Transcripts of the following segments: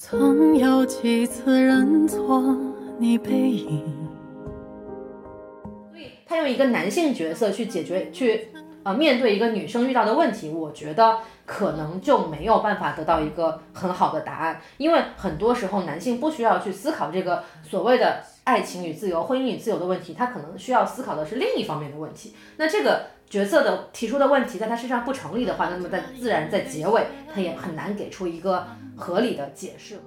曾有几次认错你背影。所以他用一个男性角色去解决，去呃面对一个女生遇到的问题，我觉得可能就没有办法得到一个很好的答案，因为很多时候男性不需要去思考这个所谓的爱情与自由、婚姻与自由的问题，他可能需要思考的是另一方面的问题。那这个角色的提出的问题在他身上不成立的话，那么在自然在结尾他也很难给出一个合理的解释。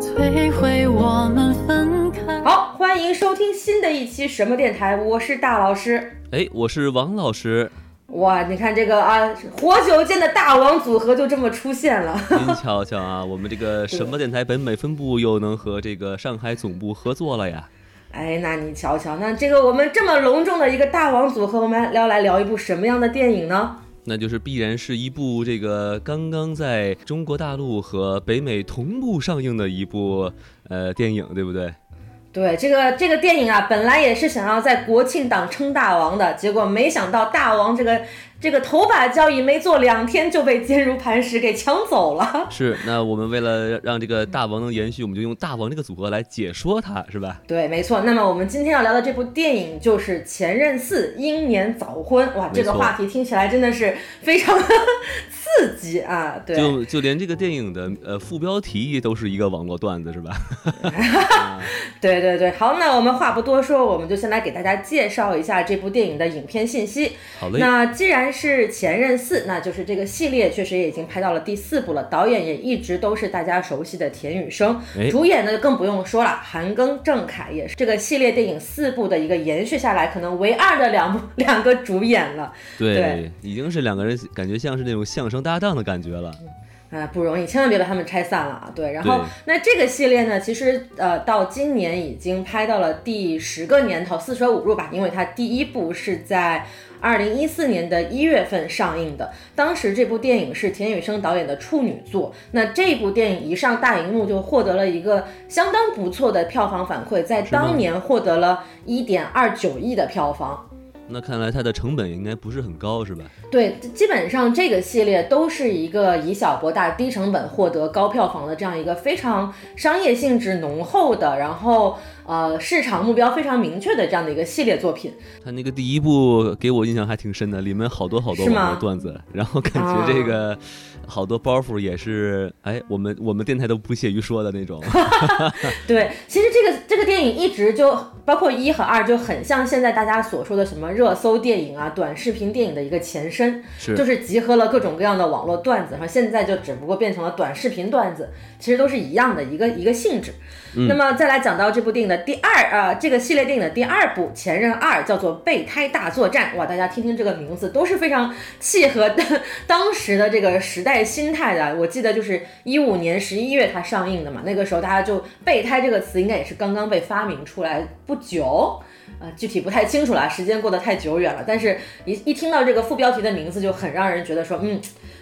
摧毁我们分开。好，欢迎收听新的一期什么电台，我是大老师。哎，我是王老师，哇，你看这个啊，活久见的大王组合就这么出现了。您瞧瞧啊，我们这个什么电台北美分部又能和这个上海总部合作了呀？哎，那你瞧瞧，那这个我们这么隆重的一个大王组合，我们来聊来聊一部什么样的电影呢？那就是必然是一部这个刚刚在中国大陆和北美同步上映的一部呃电影，对不对？对，这个这个电影啊，本来也是想要在国庆档称大王的，结果没想到大王这个这个头把交椅没做两天就被坚如磐石给抢走了。是，那我们为了让这个大王能延续，我们就用大王这个组合来解说它，是吧？对，没错。那么我们今天要聊的这部电影就是《前任四：英年早婚》。哇，这个话题听起来真的是非常刺激啊！对，就就连这个电影的呃副标题都是一个网络段子，是吧？对对对，好，那我们话不多说，我们就先来给大家介绍一下这部电影的影片信息。好嘞，那既然是《前任四》，那就是这个系列确实也已经拍到了第四部了，导演也一直都是大家熟悉的田雨生，哎主演呢就更不用说了，韩庚、郑恺也是这个系列电影四部的一个延续下来，可能唯二的两部 两个主演了。对，对已经是两个人感觉像是那种相声搭档的感觉了。啊，不容易，千万别把他们拆散了啊！对，然后那这个系列呢，其实呃到今年已经拍到了第十个年头，四舍五入吧，因为它第一部是在二零一四年的一月份上映的，当时这部电影是田雨生导演的处女作，那这部电影一上大荧幕就获得了一个相当不错的票房反馈，在当年获得了一点二九亿的票房。那看来它的成本应该不是很高，是吧？对，基本上这个系列都是一个以小博大、低成本获得高票房的这样一个非常商业性质浓厚的，然后呃市场目标非常明确的这样的一个系列作品。它那个第一部给我印象还挺深的，里面好多好多段子，然后感觉这个好多包袱也是，哎，我们我们电台都不屑于说的那种。对，其实这个这个电影一直就包括一和二就很像现在大家所说的什么热搜电影啊、短视频电影的一个前身，是就是集合了各种各样的网络段子，然后现在就只不过变成了短视频段子，其实都是一样的一个一个性质。那么再来讲到这部电影的第二啊、这个系列电影的第二部《前任二》叫做《备胎大作战》，哇，大家听听这个名字都是非常契合当时的这个时代心态的。我记得就是一五年十一月它上映的嘛，那个时候大家就“备胎”这个词应该也是刚刚被发明出来不久。呃，具体不太清楚了，时间过得太久远了。但是一一听到这个副标题的名字，就很让人觉得说，嗯，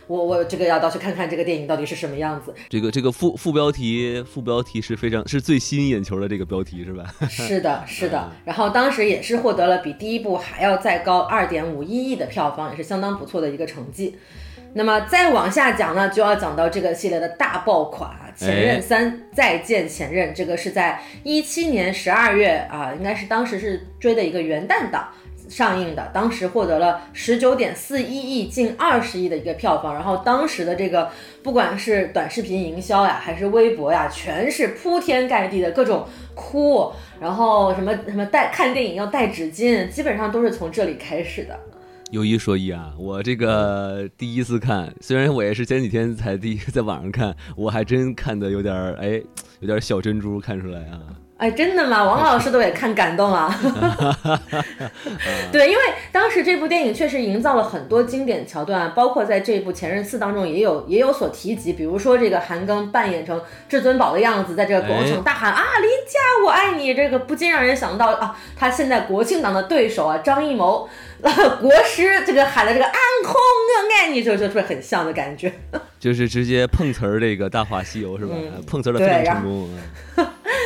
我我这个要到去看看这个电影到底是什么样子。这个这个副副标题副标题是非常是最吸引眼球的这个标题是吧？是的，是的。然后当时也是获得了比第一部还要再高二点五一亿的票房，也是相当不错的一个成绩。那么再往下讲呢，就要讲到这个系列的大爆款《前任三：再见前任》，这个是在一七年十二月啊，应该是当时是追的一个元旦档。上映的，当时获得了十九点四一亿，近二十亿的一个票房。然后当时的这个不管是短视频营销呀，还是微博呀，全是铺天盖地的各种哭，然后什么什么带看电影要带纸巾，基本上都是从这里开始的。有一说一啊，我这个第一次看，虽然我也是前几天才第一在网上看，我还真看的有点儿哎，有点小珍珠看出来啊。哎，真的吗？王老师都也看感动啊。对，因为当时这部电影确实营造了很多经典桥段，包括在这部《前任四》当中也有也有所提及，比如说这个韩庚扮演成至尊宝的样子，在这个广场大喊、啊“林佳我爱你”，这个不禁让人想到啊，他现在国庆档的对手啊张艺谋。国师这个喊的这个“安空我爱你”，就就是很像的感觉。就是直接碰瓷儿这个《大话西游》是吧？嗯碰瓷儿的非常成功。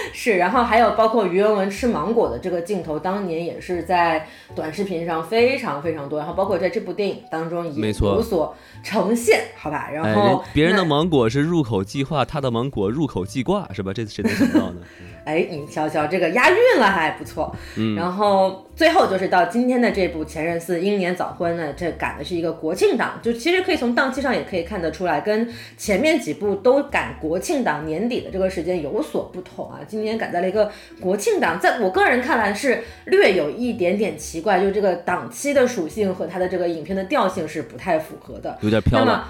啊是，然后还有包括于文文吃芒果的这个镜头，当年也是在短视频上非常非常多，然后包括在这部电影当中也没错有所呈现，好吧？然哎，后人别人的芒果是入口即化，他的芒果入口即挂，是吧？这谁能想到呢？哎，你瞧瞧这个押韵了还不错。嗯然后最后就是到今天的这部《前任四英年早婚》呢，这赶的是一个国庆档，就其实可以从档期上也可以看得出来，跟前面几部都赶国庆档年底的这个时间有所不同啊。今年赶在了一个国庆档，在我个人看来是略有一点点奇怪，就这个档期的属性和它的这个影片的调性是不太符合的。有点飘那么了。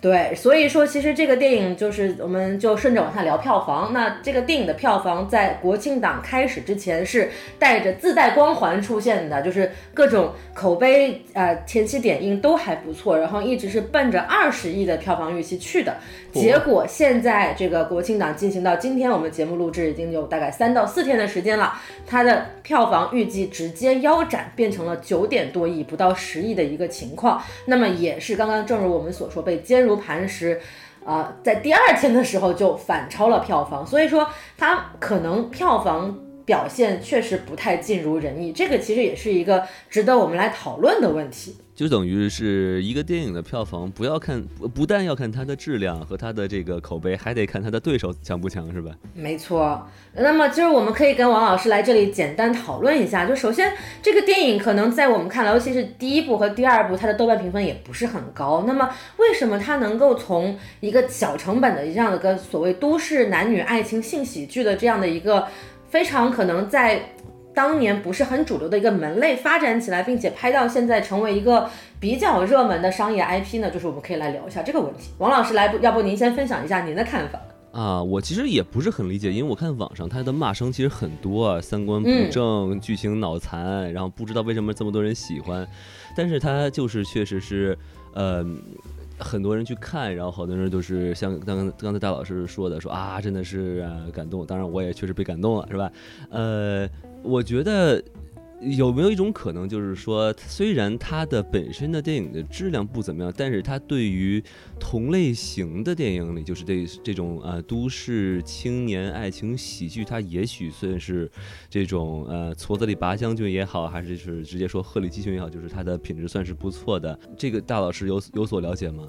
对，所以说其实这个电影就是，我们就顺着往下聊票房。那这个电影的票房在国庆档开始之前是带着自带光环出现的，就是各种口碑呃前期点映都还不错，然后一直是奔着二十亿的票房预期去的。结果现在这个国庆档进行到今天，我们节目录制已经有大概三到四天的时间了，它的票房预计直接腰斩，变成了九点多亿，不到十亿的一个情况。那么也是刚刚正如我们所说，被坚如磐石。啊、在第二天的时候就反超了票房，所以说它可能票房表现确实不太尽如人意，这个其实也是一个值得我们来讨论的问题。就等于是一个电影的票房，不要看，不但要看它的质量和它的这个口碑，还得看它的对手强不强，是吧？没错，那么今儿我们可以跟王老师来这里简单讨论一下。就首先，这个电影可能在我们看来，尤其是第一部和第二部，它的豆瓣评分也不是很高。那么，为什么它能够从一个小成本的这样的一个所谓都市男女爱情性喜剧的这样的一个非常可能在当年不是很主流的一个门类发展起来，并且拍到现在成为一个比较热门的商业 IP 呢？就是我们可以来聊一下这个问题。王老师来，要不您先分享一下您的看法？啊，我其实也不是很理解，因为我看网上他的骂声其实很多，三观不正、剧情脑残，然后不知道为什么这么多人喜欢，但是他就是确实是，呃。很多人去看，然后好多人都是像刚刚刚才大老师说的，说啊，真的是、感动。当然，我也确实被感动了，是吧？呃，我觉得有没有一种可能，就是说，虽然它的本身的电影的质量不怎么样，但是它对于同类型的电影里，就是这这种呃都市青年爱情喜剧，它也许算是这种呃矬子里拔将军也好，还是是直接说鹤立鸡群也好，就是它的品质算是不错的。这个大老师有有所了解吗？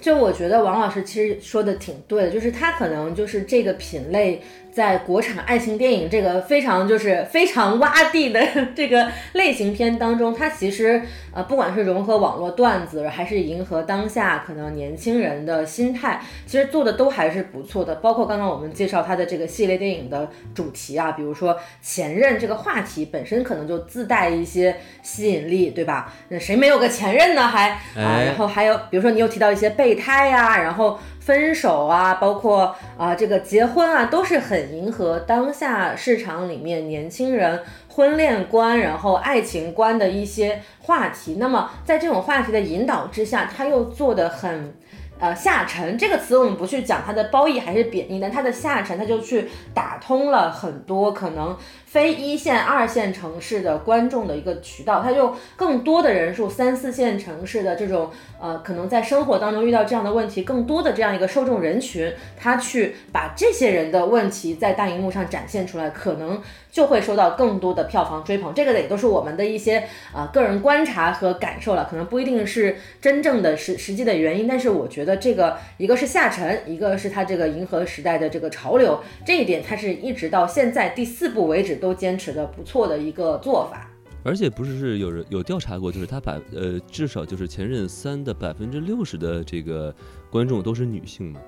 就我觉得王老师其实说的挺对的，就是他可能就是这个品类在国产爱情电影这个非常就是非常洼地的 这个类型片当中，它其实呃不管是融合网络段子，还是迎合当下可能年轻人的心态，其实做的都还是不错的。包括刚刚我们介绍它的这个系列电影的主题啊，比如说前任这个话题本身可能就自带一些吸引力，对吧？那谁没有个前任呢？还啊，哎然后还有比如说你又提到一些备胎呀、然后分手啊，包括啊、这个结婚啊，都是很迎合当下市场里面年轻人婚恋观，然后爱情观的一些话题。那么在这种话题的引导之下，他又做的很。呃，下沉这个词我们不去讲它的褒义还是贬义，但它的下沉，它就去打通了很多可能非一线、二线城市的观众的一个渠道，它就更多的人数，三四线城市的这种呃，可能在生活当中遇到这样的问题，更多的这样一个受众人群，他去把这些人的问题在大荧幕上展现出来，可能就会受到更多的票房追捧。这个也都是我们的一些呃个人观察和感受了，可能不一定是真正的实实际的原因，但是我觉得这个一个是下沉，一个是它这个迎合时代的这个潮流，这一点它是一直到现在第四部为止都坚持的不错的一个做法。而且不是是有人有调查过，就是他百呃至少就是前任三的百分之六十的这个观众都是女性嘛。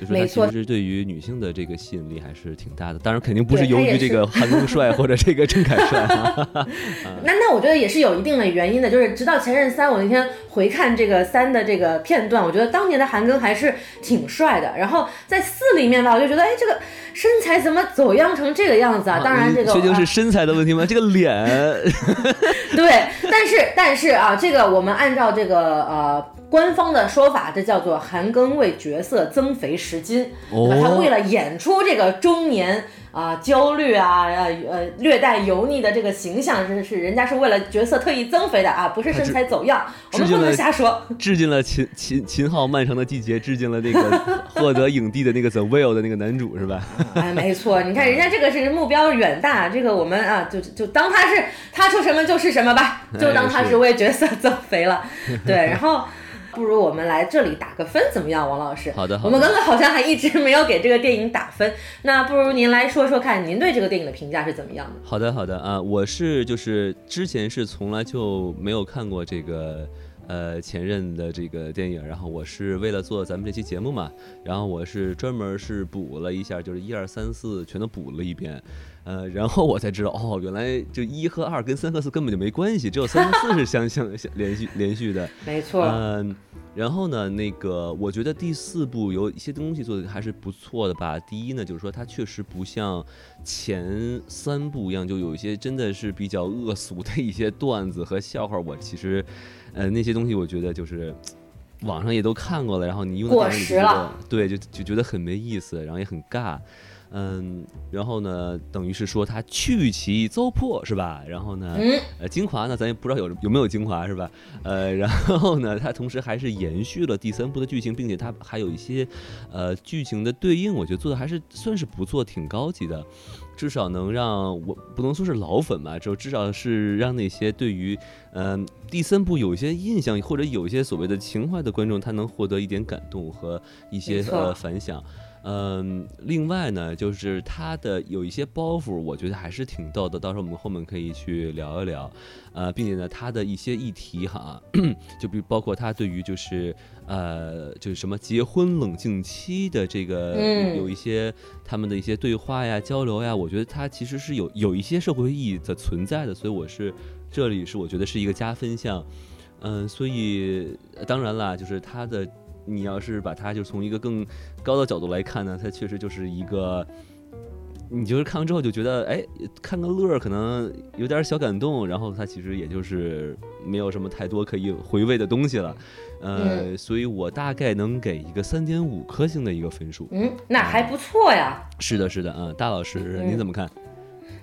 就是他其实对于女性的这个吸引力还是挺大的，当然肯定不是由于这个韩庚帅 或者这个郑恺帅啊，那那我觉得也是有一定的原因的，就是直到前任三，我那天回看这个三的这个片段，我觉得当年的韩庚还是挺帅的。然后在四里面吧，我就觉得，哎，这个身材怎么走样成这个样子啊？当然这个确定啊是身材的问题吗？这个脸，对，但是但是啊，这个我们按照这个呃官方的说法，这叫做韩庚为角色增肥十斤，他哦为了演出这个中年啊、焦虑啊，呃呃略带油腻的这个形象是是人家是为了角色特意增肥的啊，不是身材走样，我们不能瞎说。致敬了秦秦秦昊《漫长的季节》，致敬了那个获得影帝的那个 The Whale 的那个男主是吧？哎，没错，你看人家这个是目标远大，这个我们啊，就就当他是他出什么就是什么吧，就当他是为角色增肥了。对，然后不如我们来这里打个分怎么样，王老师？好的好的我们刚刚好像还一直没有给这个电影打分，那不如您来说说看，您对这个电影的评价是怎么样的？好的，好的啊，我是就是之前是从来就没有看过这个呃前任的这个电影，然后我是为了做咱们这期节目嘛，然后我是专门是补了一下，就是一二三四全都补了一遍，呃，然后我才知道哦，原来就一和二跟三和四根本就没关系，只有三和四是相 相相连续连续的，没错，嗯，然后呢，那个我觉得第四部有一些东西做的还是不错的吧。第一呢，就是说它确实不像前三部一样，就有一些真的是比较恶俗的一些段子和笑话。我其实，呃，那些东西我觉得就是。网上也都看过了，然后你用在过电影里就觉得时了，对，就就觉得很没意思，然后也很尬，嗯，然后呢，等于是说他去其糟粕是吧？然后呢，嗯，呃，精华呢，咱也不知道有有没有精华是吧？呃，然后呢，他同时还是延续了第三部的剧情，并且他还有一些呃剧情的对应，我觉得做的还是算是不错，挺高级的。至少能让我不能说是老粉吧，就至少是让那些对于嗯、第三部有一些印象或者有一些所谓的情怀的观众，他能获得一点感动和一些呃反响。嗯，另外呢，就是他的有一些包袱，我觉得还是挺逗的，到时候我们后面可以去聊一聊。呃，并且呢，他的一些议题哈，就比如包括他对于就是呃，就是什么结婚冷静期的这个、嗯有一些他们的一些对话呀、交流呀，我觉得他其实是有有一些社会意义的存在的，所以我是这里是我觉得是一个加分项。嗯，所以呃当然啦，就是他的，你要是把它就从一个更高的角度来看呢，它确实就是一个。你就是看完之后就觉得，哎，看个乐儿，可能有点小感动，然后它其实也就是没有什么太多可以回味的东西了，呃，所以我大概能给一个三点五颗星的一个分数。嗯，那还不错呀。是的，是的，嗯，大老师嗯您怎么看？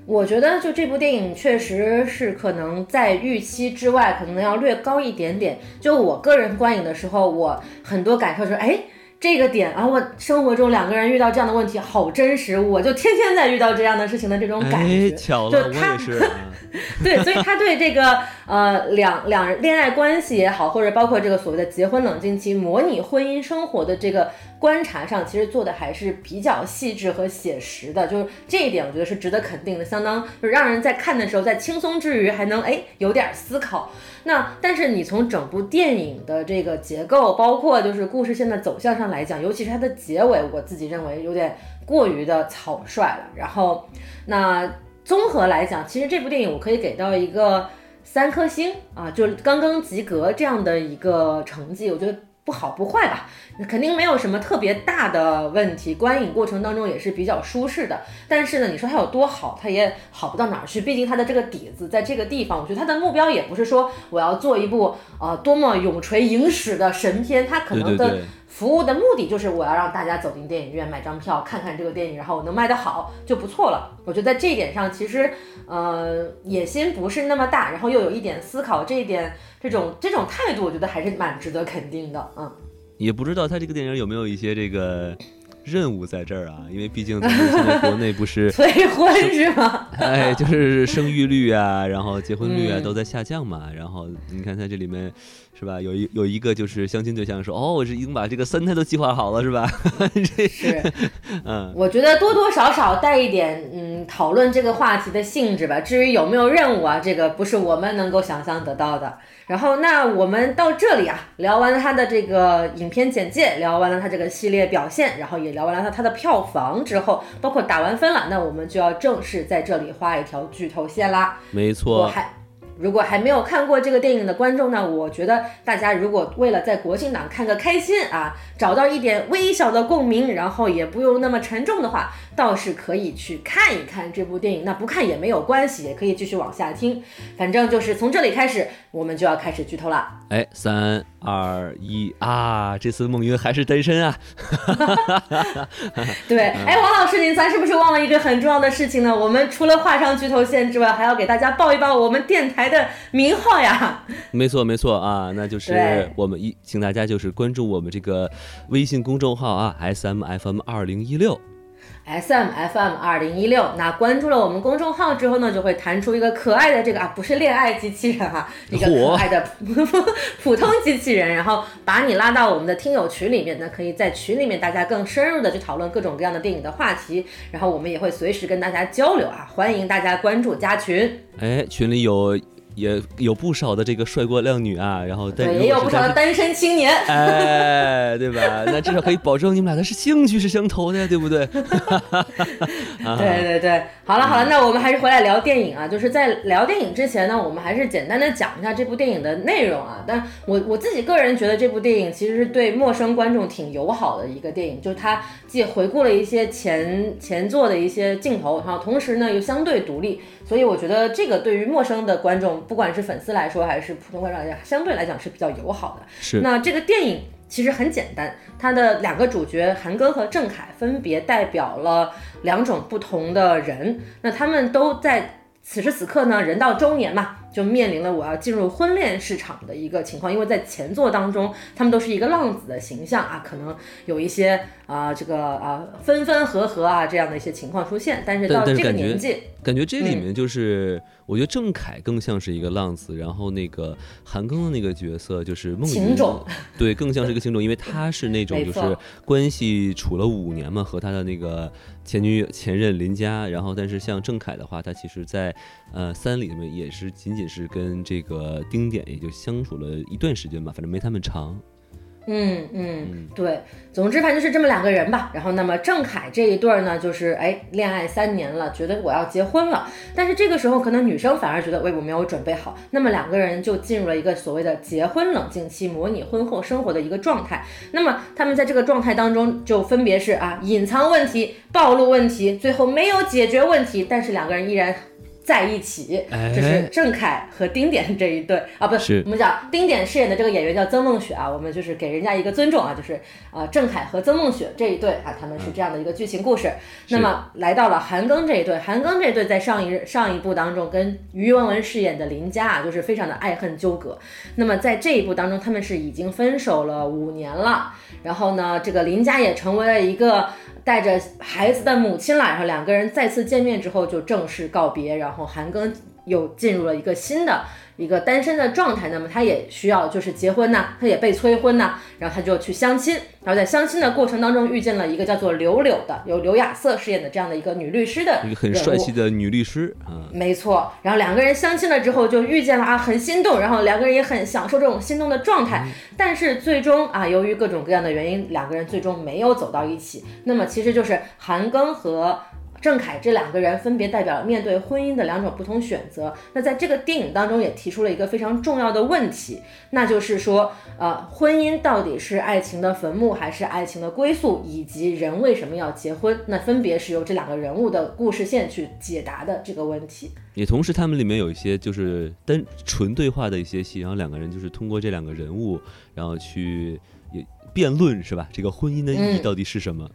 我觉得就这部电影确实是可能在预期之外，可能要略高一点点。就我个人观影的时候，我很多感受是，哎，这个点啊，我生活中两个人遇到这样的问题好真实，我就天天在遇到这样的事情的这种感哎，觉。巧了，我就他也是。嗯 对，所以他对这个呃两两人恋爱关系也好，或者包括这个所谓的结婚冷静期、模拟婚姻生活的这个观察上，其实做的还是比较细致和写实的。就是这一点，我觉得是值得肯定的，相当就是让人在看的时候，在轻松之余还能哎有点思考。那但是你从整部电影的这个结构，包括就是故事线的走向上来讲，尤其是它的结尾，我自己认为有点过于的草率了。然后那。综合来讲，其实这部电影我可以给到一个三颗星啊，就是刚刚及格这样的一个成绩，我觉得不好不坏吧，肯定没有什么特别大的问题，观影过程当中也是比较舒适的。但是呢，你说它有多好，它也好不到哪儿去，毕竟它的这个底子在这个地方，我觉得它的目标也不是说我要做一部呃多么永垂影史的神片，它可能的服务的目的就是我要让大家走进电影院买张票看看这个电影，然后能卖得好就不错了。我觉得在这一点上，其实呃野心不是那么大，然后又有一点思考，这一点这种这种态度，我觉得还是蛮值得肯定的。嗯，也不知道他这个电影有没有一些这个任务在这儿啊？因为毕竟咱们现在国内不是 催婚是吗？哎，就是生育率啊，然后结婚率啊嗯都在下降嘛。然后你看它这里面是吧，有一有一个就是相亲对象说，哦，我是已经把这个三胎都计划好了是吧？这是，嗯，我觉得多多少少带一点嗯讨论这个话题的性质吧。至于有没有任务啊，这个不是我们能够想象得到的。然后，那我们到这里啊，聊完了他的这个影片简介，聊完了他这个系列表现，然后也聊完了他他的票房之后，包括打完分了，那我们就要正式在这里画一条剧透线啦。没错。还如果还没有看过这个电影的观众呢，我觉得大家如果为了在国庆档看个开心啊，找到一点微小的共鸣，然后也不用那么沉重的话，倒是可以去看一看这部电影。那不看也没有关系，也可以继续往下听。反正就是从这里开始，我们就要开始剧透了。哎，三二一啊！这次孟云还是单身啊。对，哎，王老师，您咱是不是忘了一个很重要的事情呢？我们除了画上剧透线之外，还要给大家报一报我们电台的名号呀。没错，没错啊，那就是我们一，请大家就是关注我们这个微信公众号啊，S M F M 二零一六。S M F M 二零一六，那关注了我们公众号之后呢，就会弹出一个可爱的这个啊，不是恋爱机器人哈，一个可爱的普通机器人，然后把你拉到我们的听友群里面，呢可以在群里面大家更深入的去讨论各种各样的电影的话题，然后我们也会随时跟大家交流啊，欢迎大家关注加群。哎，群里有。也有不少的这个帅哥靓女啊，然后对，也有不少的单身青年，哎，对吧？那至少可以保证你们俩的是兴趣是相投的，对不对？对对对，好了好了，那我们还是回来聊电影啊。就是在聊电影之前呢，我们还是简单的讲一下这部电影的内容啊。但我我自己个人觉得这部电影其实是对陌生观众挺友好的一个电影，就是它既回顾了一些前前作的一些镜头，然后同时呢又相对独立。所以我觉得这个对于陌生的观众，不管是粉丝来说，还是普通观众来讲，相对来讲是比较友好的。是。那这个电影其实很简单，它的两个主角韩庚和郑恺分别代表了两种不同的人，那他们都在此时此刻呢，人到中年嘛。就面临了我要进入婚恋市场的一个情况，因为在前作当中，他们都是一个浪子的形象啊，可能有一些啊这个啊分分合合啊这样的一些情况出现，但是到这个年纪，感觉这里面就是。我觉得郑恺更像是一个浪子，然后那个韩庚的那个角色就是孟云，对，更像是一个情种，因为他是那种就是关系处了五年嘛，和他的那个前女友前任林佳，然后但是像郑恺的话，他其实在呃三里面也是仅仅是跟这个丁点也就相处了一段时间吧，反正没他们长。嗯嗯，对，总之反正就是这么两个人吧。然后，那么郑恺这一对儿呢，就是哎，恋爱三年了，觉得我要结婚了。但是这个时候，可能女生反而觉得，喂，我没有准备好。那么两个人就进入了一个所谓的结婚冷静期，模拟婚后生活的一个状态。那么他们在这个状态当中，就分别是啊，隐藏问题、暴露问题，最后没有解决问题，但是两个人依然。在一起，这是郑恺和丁点这一对啊，不是我们讲丁点饰演的这个演员叫曾梦雪啊，我们就是给人家一个尊重啊，就是啊郑恺和曾梦雪这一对啊，他们是这样的一个剧情故事。那么来到了韩庚这一对，韩庚这一对在上一上一部当中跟于文文饰演的林佳啊，就是非常的爱恨纠葛。那么在这一部当中，他们是已经分手了五年了，然后呢，这个林佳也成为了一个。带着孩子的母亲来，然后两个人再次见面之后就正式告别，然后韩庚又进入了一个新的。一个单身的状态，那么他也需要就是结婚呐，他也被催婚呐，然后他就去相亲，然后在相亲的过程当中遇见了一个叫做柳柳的，由刘亚瑟饰演的这样的一个女律师的一个很帅气的女律师啊，没错，然后两个人相亲了之后就遇见了啊，很心动，然后两个人也很享受这种心动的状态，但是最终啊，由于各种各样的原因，两个人最终没有走到一起，那么其实就是韩庚和。郑恺这两个人分别代表了面对婚姻的两种不同选择。那在这个电影当中也提出了一个非常重要的问题，那就是说，呃，婚姻到底是爱情的坟墓还是爱情的归宿，以及人为什么要结婚？那分别是由这两个人物的故事线去解答的这个问题。也同时，他们里面有一些就是单纯对话的一些戏，然后两个人就是通过这两个人物，然后去也辩论，是吧？这个婚姻的意义到底是什么？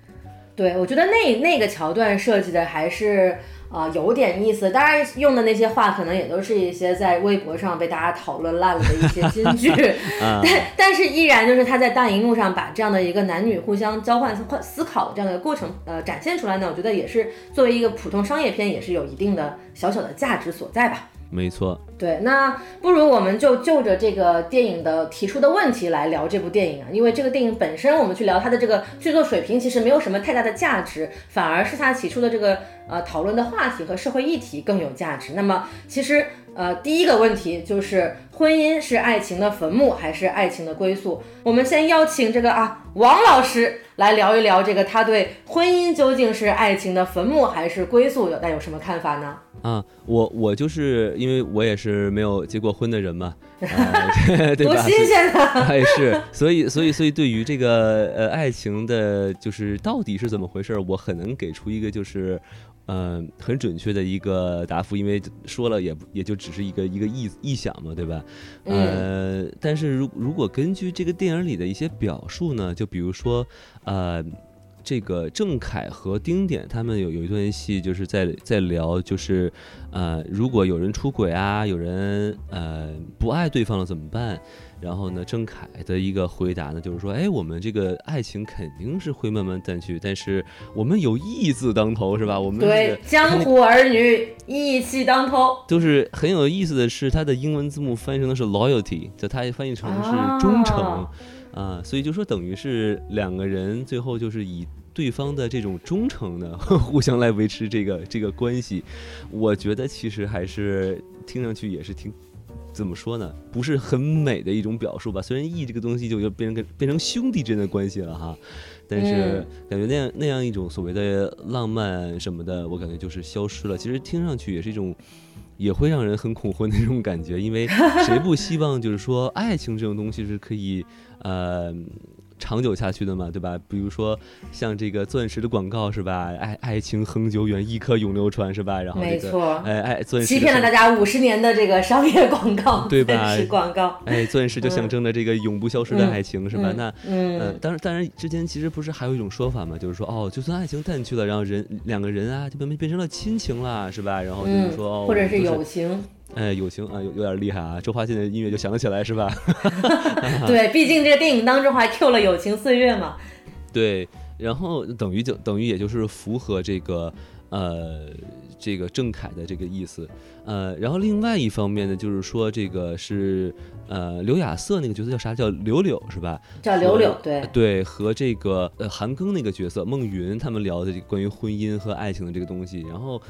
对，我觉得那那个桥段设计的还是啊有点意思。当然用的那些话可能也都是一些在微博上被大家讨论烂了的一些金句 但但是依然就是他在大荧幕上把这样的一个男女互相交换思考的这样的过程呃展现出来呢，我觉得也是作为一个普通商业片也是有一定的小小的价值所在吧。没错，对，那不如我们就就着这个电影的提出的问题来聊这部电影啊，因为这个电影本身，我们去聊它的这个剧作水平，其实没有什么太大的价值，反而是它提出的这个呃讨论的话题和社会议题更有价值。那么，其实呃第一个问题就是婚姻是爱情的坟墓还是爱情的归宿？我们先邀请这个啊王老师来聊一聊这个他对婚姻究竟是爱情的坟墓还是归宿有带有什么看法呢？啊，我我就是因为我也是没有结过婚的人嘛，啊、对吧？多新鲜啊！哎，是，所以所以所以对于这个呃爱情的，就是到底是怎么回事儿，我很能给出一个就是。嗯，很准确的一个答复，因为说了也也就只是一个一个臆臆想嘛，对吧？呃，但是如如果根据这个电影里的一些表述呢，就比如说，呃。这个郑恺和丁点他们有有一段戏，就是在在聊，就是呃，如果有人出轨啊，有人呃不爱对方了怎么办？然后呢，郑恺的一个回答呢，就是说，哎，我们这个爱情肯定是会慢慢淡去，但是我们有义字当头，是吧？我们对江湖儿女义气当头，就是很有意思的是，它的英文字幕翻译成的是 loyalty，就它翻译成是忠诚。啊，啊所以就说等于是两个人最后就是以对方的这种忠诚呢，互相来维持这个这个关系。我觉得其实还是听上去也是挺 怎么说呢，不是很美的一种表述吧。虽然义这个东西就就变成变成兄弟之间的关系了哈，但是感觉那样那样一种所谓的浪漫什么的，我感觉就是消失了。其实听上去也是一种。也会让人很恐婚的那种感觉，因为谁不希望就是说爱情这种东西是可以，呃。长久下去的嘛，对吧？比如说像这个钻石的广告是吧？爱爱情恒久远，一颗永流传是吧？然后没错，哎哎，钻石欺骗了大家五十年的这个商业广告，对吧？广告，哎，钻石就象征着这个永不消失的爱情是吧？那嗯，当然当然，之前其实不是还有一种说法嘛，就是说哦，就算爱情淡去了，然后人两个人啊，就变变成了亲情了，是吧？然后就是说，或者是友情。哎，友情啊，有有点厉害啊！周华健的音乐就想得起来，是吧？对，毕竟这个电影当中还 Q 了《友情岁月》嘛。对，然后等于就等于也就是符合这个呃这个郑恺的这个意思，呃，然后另外一方面呢，就是说这个是呃刘亚瑟那个角色叫啥？叫柳柳是吧？叫柳柳，对对，和这个呃韩庚那个角色孟云他们聊的关于婚姻和爱情的这个东西，然后。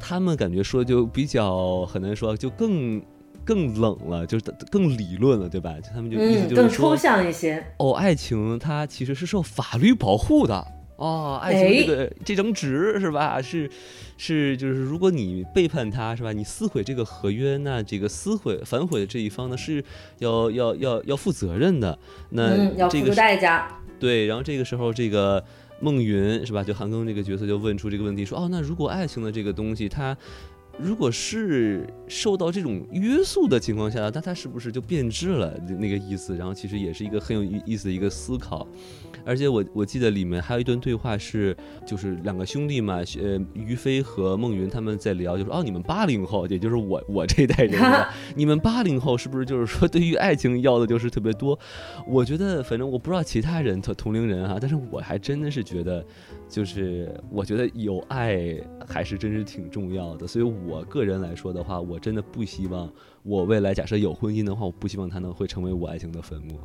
他们感觉说就比较很难说，就更更冷了，就是更理论了，对吧？就他们就意思就是更抽象一些。哦，爱情它其实是受法律保护的哦，爱情这个这张纸是吧？是是就是如果你背叛他是吧？你撕毁这个合约，那这个撕毁反悔的这一方呢是要要要要负责任的。那要付出代价。对，然后这个时候这个。孟云是吧？就韩庚这个角色就问出这个问题，说哦，那如果爱情的这个东西，它如果是受到这种约束的情况下，那它是不是就变质了？那个意思，然后其实也是一个很有意意思的一个思考。而且我我记得里面还有一段对话是，就是两个兄弟嘛，呃，于飞和孟云他们在聊，就说哦，你们八零后，也就是我我这一代人，你们八零后是不是就是说对于爱情要的就是特别多？我觉得反正我不知道其他人同同龄人哈，但是我还真的是觉得，就是我觉得有爱还是真是挺重要的。所以我个人来说的话，我真的不希望。我未来假设有婚姻的话，我不希望它能会成为我爱情的坟墓。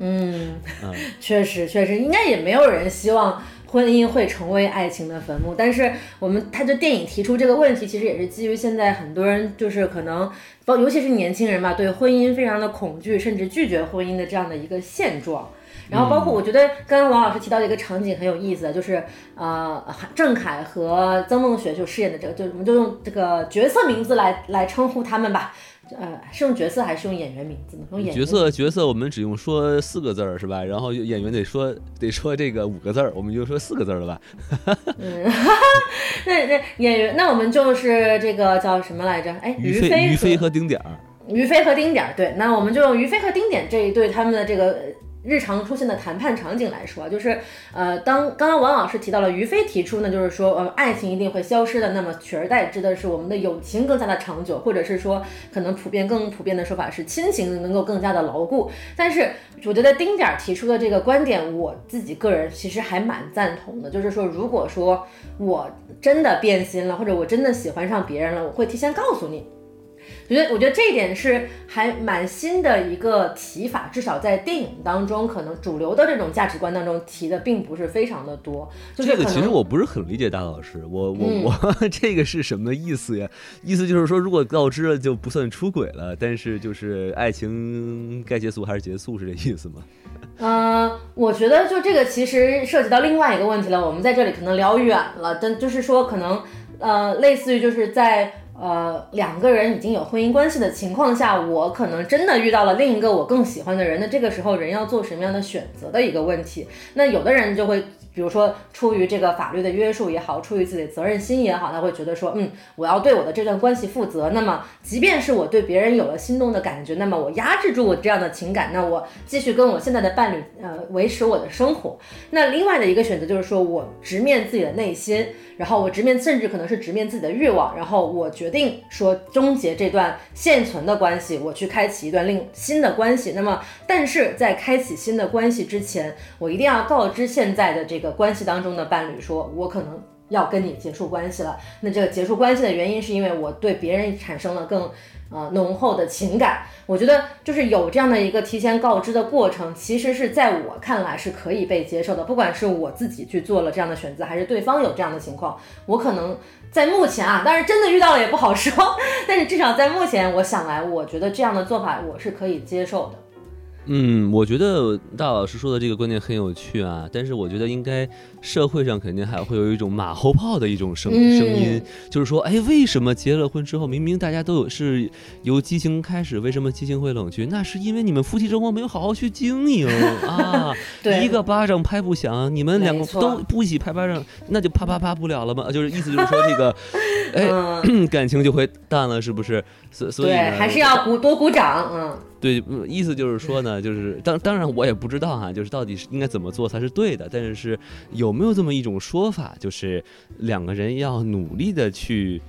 嗯，确实确实，应该也没有人希望婚姻会成为爱情的坟墓。但是我们他就电影提出这个问题，其实也是基于现在很多人就是可能，包尤其是年轻人吧，对婚姻非常的恐惧，甚至拒绝婚姻的这样的一个现状。然后包括我觉得刚刚王老师提到的一个场景很有意思，就是呃郑恺和曾梦雪就饰演的这个，就我们就用这个角色名字来来称呼他们吧。呃，是用角色还是用演员名字呢？用演角色角色，我们只用说四个字儿是吧？然后演员得说得说这个五个字儿，我们就说四个字儿了吧？嗯，那那演员，那我们就是这个叫什么来着？哎，于飞于飞和丁点儿，于飞和丁点儿，对，那我们就用于飞和丁点这一对他们的这个。日常出现的谈判场景来说，就是呃，当刚刚王老师提到了于飞提出呢，就是说呃，爱情一定会消失的，那么取而代之的是我们的友情更加的长久，或者是说可能普遍更普遍的说法是亲情能够更加的牢固。但是我觉得丁点儿提出的这个观点，我自己个人其实还蛮赞同的，就是说如果说我真的变心了，或者我真的喜欢上别人了，我会提前告诉你。我觉得，我觉得这一点是还蛮新的一个提法，至少在电影当中，可能主流的这种价值观当中提的并不是非常的多。这个其实我不是很理解，大老师，我我我 这个是什么意思呀？意思就是说，如果告知了就不算出轨了，但是就是爱情该结束还是结束，是这意思吗？嗯，我觉得就这个其实涉及到另外一个问题了，我们在这里可能聊远了，但就是说可能呃，类似于就是在。呃，两个人已经有婚姻关系的情况下，我可能真的遇到了另一个我更喜欢的人，那这个时候人要做什么样的选择的一个问题。那有的人就会。比如说，出于这个法律的约束也好，出于自己的责任心也好，他会觉得说，嗯，我要对我的这段关系负责。那么，即便是我对别人有了心动的感觉，那么我压制住我这样的情感，那我继续跟我现在的伴侣，呃，维持我的生活。那另外的一个选择就是说我直面自己的内心，然后我直面，甚至可能是直面自己的欲望，然后我决定说终结这段现存的关系，我去开启一段另新的关系。那么，但是在开启新的关系之前，我一定要告知现在的这。个关系当中的伴侣说：“我可能要跟你结束关系了。”那这个结束关系的原因是因为我对别人产生了更呃浓厚的情感。我觉得就是有这样的一个提前告知的过程，其实是在我看来是可以被接受的。不管是我自己去做了这样的选择，还是对方有这样的情况，我可能在目前啊，当然真的遇到了也不好说。但是至少在目前，我想来，我觉得这样的做法我是可以接受的。嗯，我觉得大老师说的这个观点很有趣啊，但是我觉得应该社会上肯定还会有一种马后炮的一种声声音，就是说，哎，为什么结了婚之后，明明大家都有是由激情开始，为什么激情会冷却？那是因为你们夫妻生活没有好好去经营 啊！一个巴掌拍不响，你们两个都不一起拍巴掌，那就啪啪啪不了了吗？就是意思就是说这个，哎，感情就会淡了，是不是？所所以还是要鼓多鼓掌，嗯。对，意思就是说呢，就是当当然我也不知道哈，就是到底是应该怎么做才是对的，但是是有没有这么一种说法，就是两个人要努力的去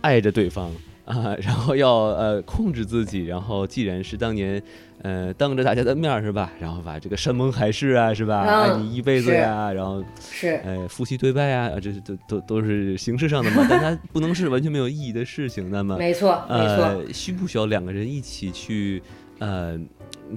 爱着对方啊，然后要呃控制自己，然后既然是当年呃当着大家的面是吧，然后把这个山盟海誓啊是吧，爱你一辈子呀，然后是呃夫妻对拜啊，这都都都是形式上的嘛，但它不能是完全没有意义的事情，那么没错没错，需不需要两个人一起去？呃，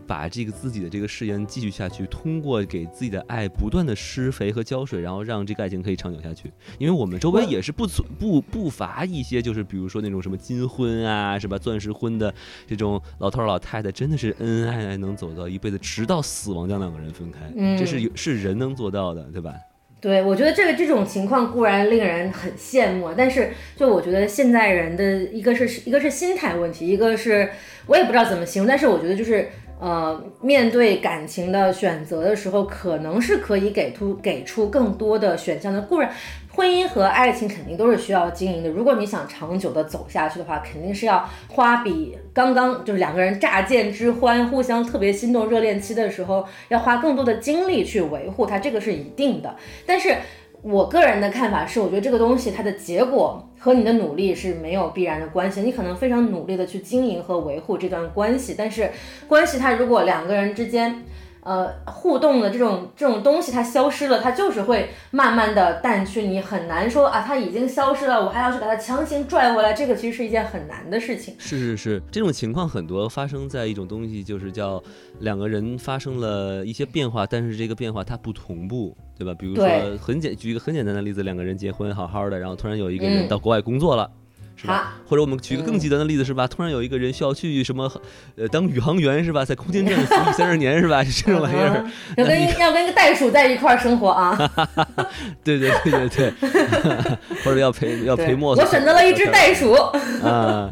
把这个自己的这个誓言继续下去，通过给自己的爱不断的施肥和浇水，然后让这个爱情可以长久下去。因为我们周围也是不不不乏一些，就是比如说那种什么金婚啊，是吧？钻石婚的这种老头老太太，真的是恩恩爱爱能走到一辈子，直到死亡将两个人分开，这是是人能做到的，对吧？对，我觉得这个这种情况固然令人很羡慕，但是就我觉得现在人的一个是一个是心态问题，一个是。我也不知道怎么形容，但是我觉得就是，呃，面对感情的选择的时候，可能是可以给出给出更多的选项的。固然，婚姻和爱情肯定都是需要经营的。如果你想长久的走下去的话，肯定是要花比刚刚就是两个人乍见之欢、互相特别心动、热恋期的时候要花更多的精力去维护它，这个是一定的。但是。我个人的看法是，我觉得这个东西它的结果和你的努力是没有必然的关系。你可能非常努力的去经营和维护这段关系，但是关系它如果两个人之间。呃，互动的这种这种东西它消失了，它就是会慢慢的淡去，你很难说啊，它已经消失了，我还要去把它强行拽回来，这个其实是一件很难的事情。是是是，这种情况很多发生在一种东西，就是叫两个人发生了一些变化，但是这个变化它不同步，对吧？比如说很简，举一个很简单的例子，两个人结婚好好的，然后突然有一个人到国外工作了。是吧？或者我们举个更极端的例子，是吧？突然有一个人需要去什么，呃，当宇航员，是吧？在空间站 服役三十年，是吧？这种玩意儿，要跟要跟个袋鼠在一块儿生活啊！对对对对对，或者要陪要陪莫斯。我选择了一只袋鼠啊，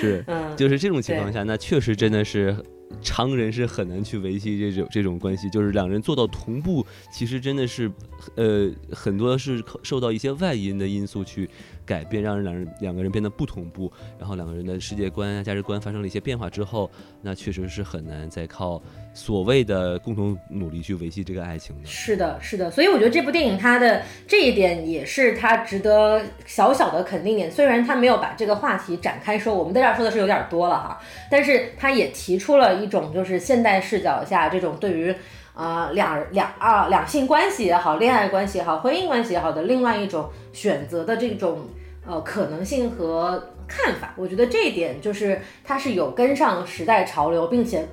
是，就是这种情况下，那确实真的是。常人是很难去维系这种这种关系，就是两人做到同步，其实真的是，呃，很多是受到一些外因的因素去改变，让人两人两个人变得不同步，然后两个人的世界观啊、价值观发生了一些变化之后，那确实是很难再靠所谓的共同努力去维系这个爱情的。是的，是的，所以我觉得这部电影它的这一点也是它值得小小的肯定点，虽然它没有把这个话题展开说，我们在这儿说的是有点多了哈，但是它也提出了一。一种就是现代视角下这种对于啊两两啊两性关系也好，恋爱关系也好，婚姻关系也好的另外一种选择的这种呃可能性和看法，我觉得这一点就是它是有跟上时代潮流，并且。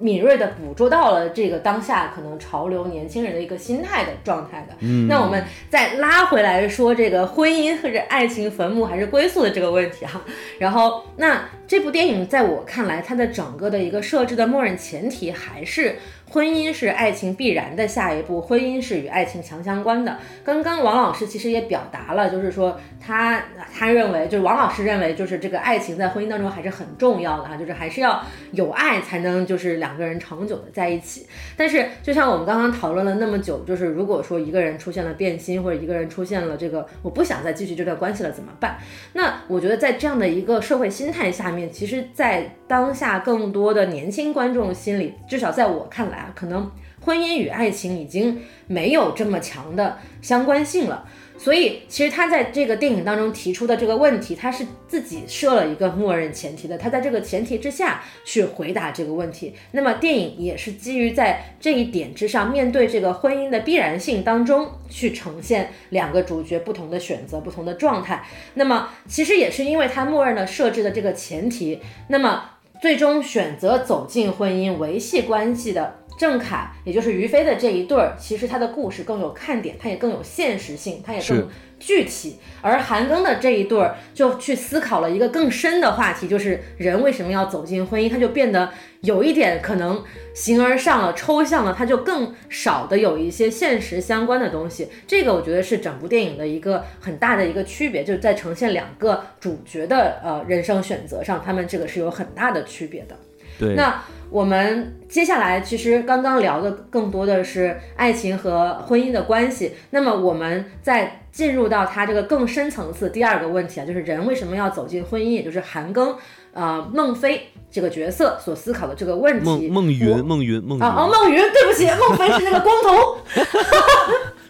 敏锐的捕捉到了这个当下可能潮流年轻人的一个心态的状态的。嗯，那我们再拉回来说这个婚姻或者爱情坟墓还是归宿的这个问题哈。然后那这部电影在我看来，它的整个的一个设置的默认前提还是。婚姻是爱情必然的下一步，婚姻是与爱情强相关的。刚刚王老师其实也表达了，就是说他他认为，就是王老师认为，就是这个爱情在婚姻当中还是很重要的哈，就是还是要有爱才能就是两个人长久的在一起。但是就像我们刚刚讨论了那么久，就是如果说一个人出现了变心，或者一个人出现了这个我不想再继续这段关系了怎么办？那我觉得在这样的一个社会心态下面，其实，在当下更多的年轻观众心里，至少在我看来。可能婚姻与爱情已经没有这么强的相关性了，所以其实他在这个电影当中提出的这个问题，他是自己设了一个默认前提的，他在这个前提之下去回答这个问题。那么电影也是基于在这一点之上，面对这个婚姻的必然性当中去呈现两个主角不同的选择、不同的状态。那么其实也是因为他默认了设置的这个前提，那么最终选择走进婚姻、维系关系的。郑恺，也就是于飞的这一对儿，其实他的故事更有看点，他也更有现实性，他也更具体。而韩庚的这一对儿，就去思考了一个更深的话题，就是人为什么要走进婚姻，他就变得有一点可能形而上了、抽象了，他就更少的有一些现实相关的东西。这个我觉得是整部电影的一个很大的一个区别，就是在呈现两个主角的呃人生选择上，他们这个是有很大的区别的。对，那。我们接下来其实刚刚聊的更多的是爱情和婚姻的关系。那么我们再进入到他这个更深层次第二个问题啊，就是人为什么要走进婚姻？也就是韩庚呃孟非这个角色所思考的这个问题。孟孟云孟云孟啊哦孟云，对不起，孟非是那个光头。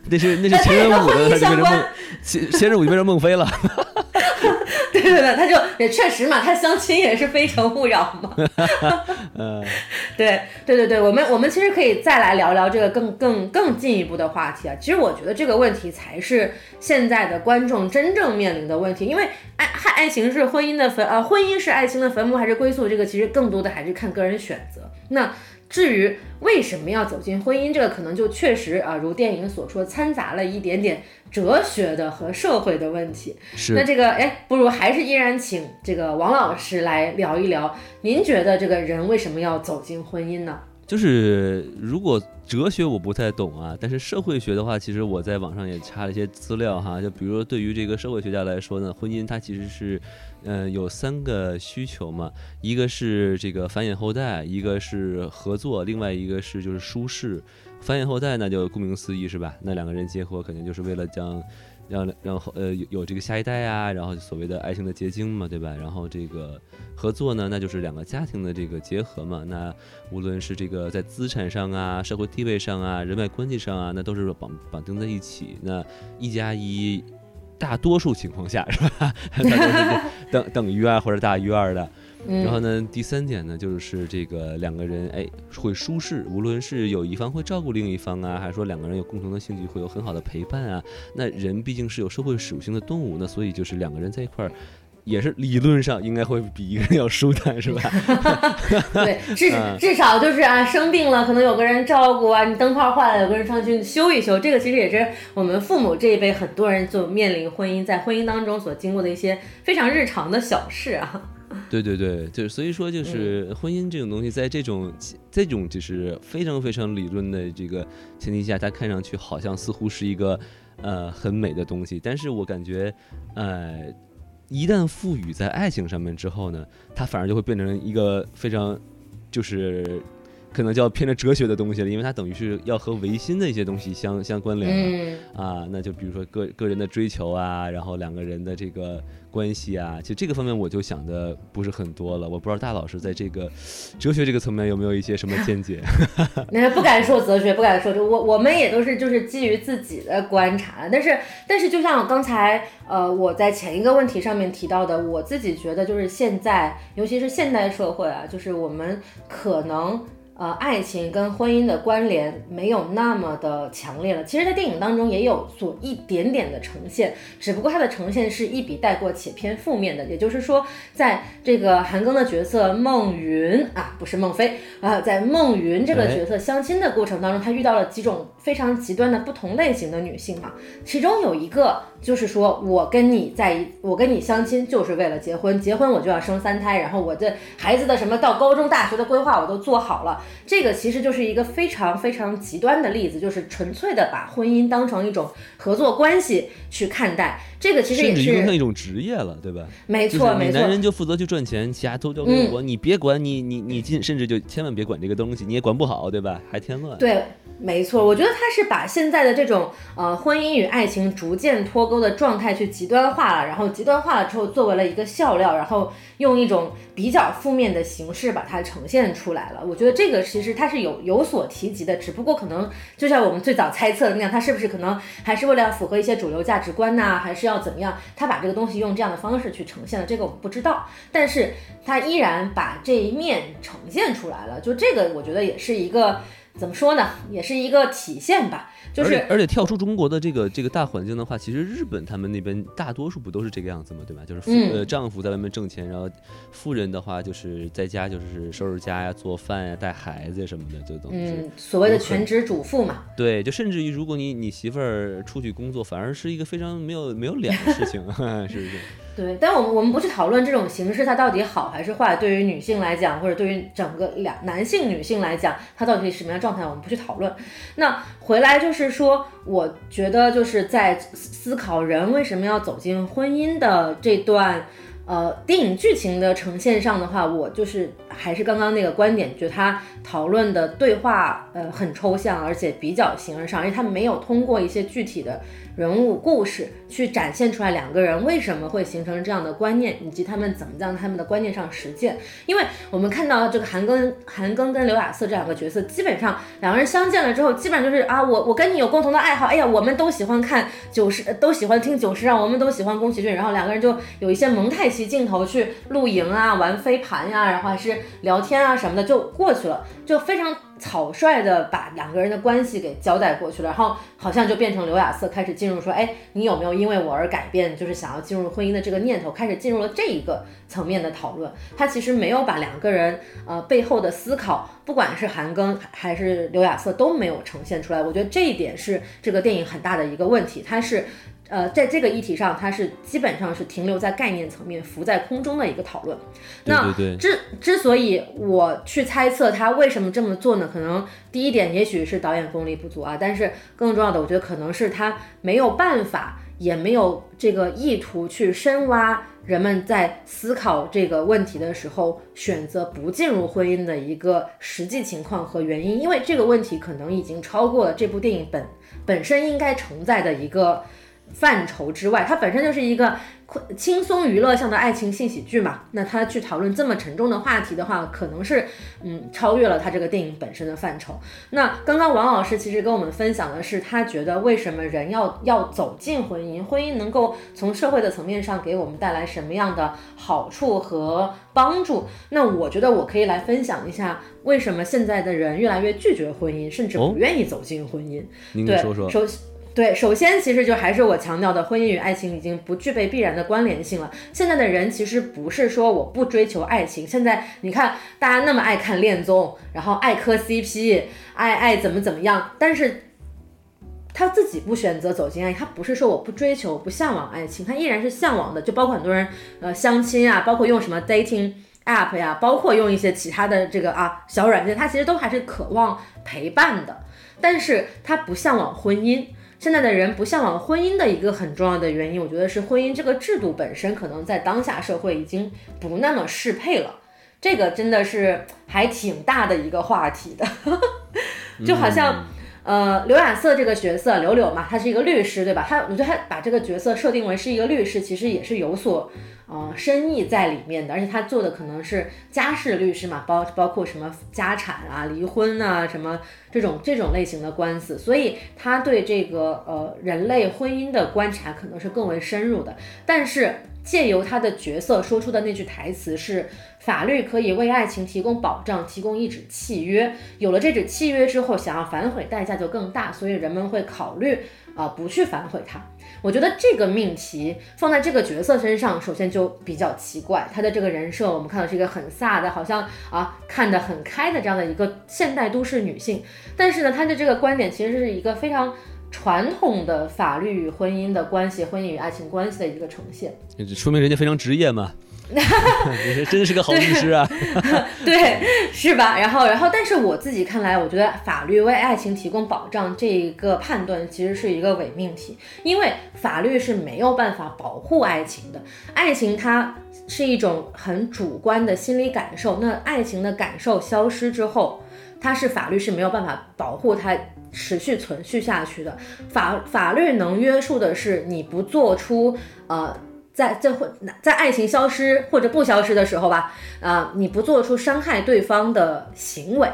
那是那是前任五的，他就变成孟前前任五就变成孟非了。对对对，他就也确实嘛，他相亲也是非诚勿扰嘛。嗯，对对对对，我们我们其实可以再来聊聊这个更更更进一步的话题啊。其实我觉得这个问题才是现在的观众真正面临的问题，因为爱爱爱情是婚姻的坟，呃，婚姻是爱情的坟墓还是归宿？这个其实更多的还是看个人选择。那。至于为什么要走进婚姻，这个可能就确实啊，如电影所说，掺杂了一点点哲学的和社会的问题。是。那这个，哎，不如还是依然请这个王老师来聊一聊，您觉得这个人为什么要走进婚姻呢？就是如果哲学我不太懂啊，但是社会学的话，其实我在网上也查了一些资料哈。就比如说，对于这个社会学家来说呢，婚姻它其实是，嗯，有三个需求嘛，一个是这个繁衍后代，一个是合作，另外一个是就是舒适。繁衍后代那就顾名思义是吧？那两个人结合肯定就是为了将。让让后呃有有这个下一代啊，然后所谓的爱情的结晶嘛，对吧？然后这个合作呢，那就是两个家庭的这个结合嘛。那无论是这个在资产上啊、社会地位上啊、人脉关系上啊，那都是绑绑定在一起。那一加一，大多数情况下是吧？等等于二或者大于二的。然后呢，第三点呢，就是这个两个人哎会舒适，无论是有一方会照顾另一方啊，还是说两个人有共同的兴趣，会有很好的陪伴啊。那人毕竟是有社会属性的动物，那所以就是两个人在一块儿，也是理论上应该会比一个人要舒坦，是吧？对，至 至少就是啊，生病了可能有个人照顾啊，你灯泡坏了有个人上去修一修，这个其实也是我们父母这一辈很多人就面临婚姻，在婚姻当中所经过的一些非常日常的小事啊。对对对，就是所以说，就是婚姻这种东西，在这种这种就是非常非常理论的这个前提下，它看上去好像似乎是一个呃很美的东西，但是我感觉，呃，一旦赋予在爱情上面之后呢，它反而就会变成一个非常就是。可能就要偏着哲学的东西了，因为它等于是要和唯心的一些东西相相关联了啊。那就比如说个个人的追求啊，然后两个人的这个关系啊，其实这个方面我就想的不是很多了。我不知道大老师在这个哲学这个层面有没有一些什么见解？那不敢说哲学，不敢说，就我我们也都是就是基于自己的观察。但是但是，就像刚才呃我在前一个问题上面提到的，我自己觉得就是现在，尤其是现代社会啊，就是我们可能。呃，爱情跟婚姻的关联没有那么的强烈了。其实，在电影当中也有所一点点的呈现，只不过它的呈现是一笔带过且偏负面的。也就是说，在这个韩庚的角色孟云啊，不是孟非啊，在孟云这个角色相亲的过程当中，他遇到了几种非常极端的不同类型的女性嘛。其中有一个就是说我跟你在一，我跟你相亲就是为了结婚，结婚我就要生三胎，然后我的孩子的什么到高中、大学的规划我都做好了。这个其实就是一个非常非常极端的例子，就是纯粹的把婚姻当成一种合作关系去看待。这个其实也是成一种职业了，对吧？没错，没错。男人就负责去赚钱，其他都交给我，你别管你，你你进，甚至就千万别管这个东西，你也管不好，对吧？还添乱。对，没错。我觉得他是把现在的这种呃婚姻与爱情逐渐脱钩的状态去极端化了，然后极端化了之后作为了一个笑料，然后用一种比较负面的形式把它呈现出来了。我觉得这个其实他是有有所提及的，只不过可能就像我们最早猜测的那样，他是不是可能还是为了要符合一些主流价值观呐，还是要。要怎么样？他把这个东西用这样的方式去呈现了，这个我们不知道，但是他依然把这一面呈现出来了。就这个，我觉得也是一个怎么说呢？也是一个体现吧。就是而且跳出中国的这个这个大环境的话，其实日本他们那边大多数不都是这个样子嘛？对吧？就是夫呃丈夫在外面挣钱，然后妇人的话就是在家就是收拾家呀、做饭呀、带孩子什么的，就等于嗯所谓的全职主妇嘛。对，就甚至于如果你你媳妇儿出去工作，反而是一个非常没有没有脸的事情，是不是？对，但我们我们不去讨论这种形式它到底好还是坏，对于女性来讲，或者对于整个两男性女性来讲，它到底是什么样状态，我们不去讨论。那回来就是说，我觉得就是在思考人为什么要走进婚姻的这段，呃，电影剧情的呈现上的话，我就是还是刚刚那个观点，觉得他讨论的对话，呃，很抽象，而且比较形而上，因为他没有通过一些具体的。人物故事去展现出来两个人为什么会形成这样的观念，以及他们怎么在他们的观念上实践。因为我们看到这个韩庚、韩庚跟刘亚瑟这两个角色，基本上两个人相见了之后，基本上就是啊，我我跟你有共同的爱好，哎呀，我们都喜欢看九十，都喜欢听九十让，我们都喜欢宫崎骏，然后两个人就有一些蒙太奇镜头去露营啊、玩飞盘呀，然后还是聊天啊什么的，就过去了，就非常。草率的把两个人的关系给交代过去了，然后好像就变成刘亚瑟开始进入说，哎，你有没有因为我而改变，就是想要进入婚姻的这个念头，开始进入了这一个层面的讨论。他其实没有把两个人呃背后的思考，不管是韩庚还是刘亚瑟都没有呈现出来。我觉得这一点是这个电影很大的一个问题，它是。呃，在这个议题上，它是基本上是停留在概念层面、浮在空中的一个讨论。那之之所以我去猜测他为什么这么做呢？可能第一点也许是导演功力不足啊，但是更重要的，我觉得可能是他没有办法，也没有这个意图去深挖人们在思考这个问题的时候选择不进入婚姻的一个实际情况和原因，因为这个问题可能已经超过了这部电影本本身应该承载的一个。范畴之外，它本身就是一个轻松娱乐向的爱情性喜剧嘛。那他去讨论这么沉重的话题的话，可能是嗯超越了他这个电影本身的范畴。那刚刚王老师其实跟我们分享的是，他觉得为什么人要要走进婚姻，婚姻能够从社会的层面上给我们带来什么样的好处和帮助。那我觉得我可以来分享一下，为什么现在的人越来越拒绝婚姻，甚至不愿意走进婚姻。您说说。对，首先其实就还是我强调的，婚姻与爱情已经不具备必然的关联性了。现在的人其实不是说我不追求爱情，现在你看大家那么爱看恋综，然后爱磕 CP，爱爱怎么怎么样，但是他自己不选择走进爱，他不是说我不追求、不向往爱情，他依然是向往的。就包括很多人呃相亲啊，包括用什么 dating app 呀，包括用一些其他的这个啊小软件，他其实都还是渴望陪伴的，但是他不向往婚姻。现在的人不向往婚姻的一个很重要的原因，我觉得是婚姻这个制度本身可能在当下社会已经不那么适配了。这个真的是还挺大的一个话题的，就好像呃刘亚瑟这个角色柳柳嘛，他是一个律师，对吧？他我觉得他把这个角色设定为是一个律师，其实也是有所。呃，深意在里面的，而且他做的可能是家事律师嘛，包包括什么家产啊、离婚啊，什么这种这种类型的官司，所以他对这个呃人类婚姻的观察可能是更为深入的。但是借由他的角色说出的那句台词是：法律可以为爱情提供保障，提供一纸契约。有了这纸契约之后，想要反悔代价就更大，所以人们会考虑啊、不去反悔它。我觉得这个命题放在这个角色身上，首先就比较奇怪。他的这个人设，我们看到是一个很飒的，好像啊看得很开的这样的一个现代都市女性。但是呢，他的这个观点其实是一个非常传统的法律与婚姻的关系，婚姻与爱情关系的一个呈现。这说明人家非常职业嘛。这 真是个好律师啊！对，是吧？然后，然后，但是我自己看来，我觉得法律为爱情提供保障这一个判断其实是一个伪命题，因为法律是没有办法保护爱情的，爱情它是一种很主观的心理感受，那爱情的感受消失之后，它是法律是没有办法保护它。持续存续下去的。法法律能约束的是你不做出呃在在会在爱情消失或者不消失的时候吧，啊、你不做出伤害对方的行为，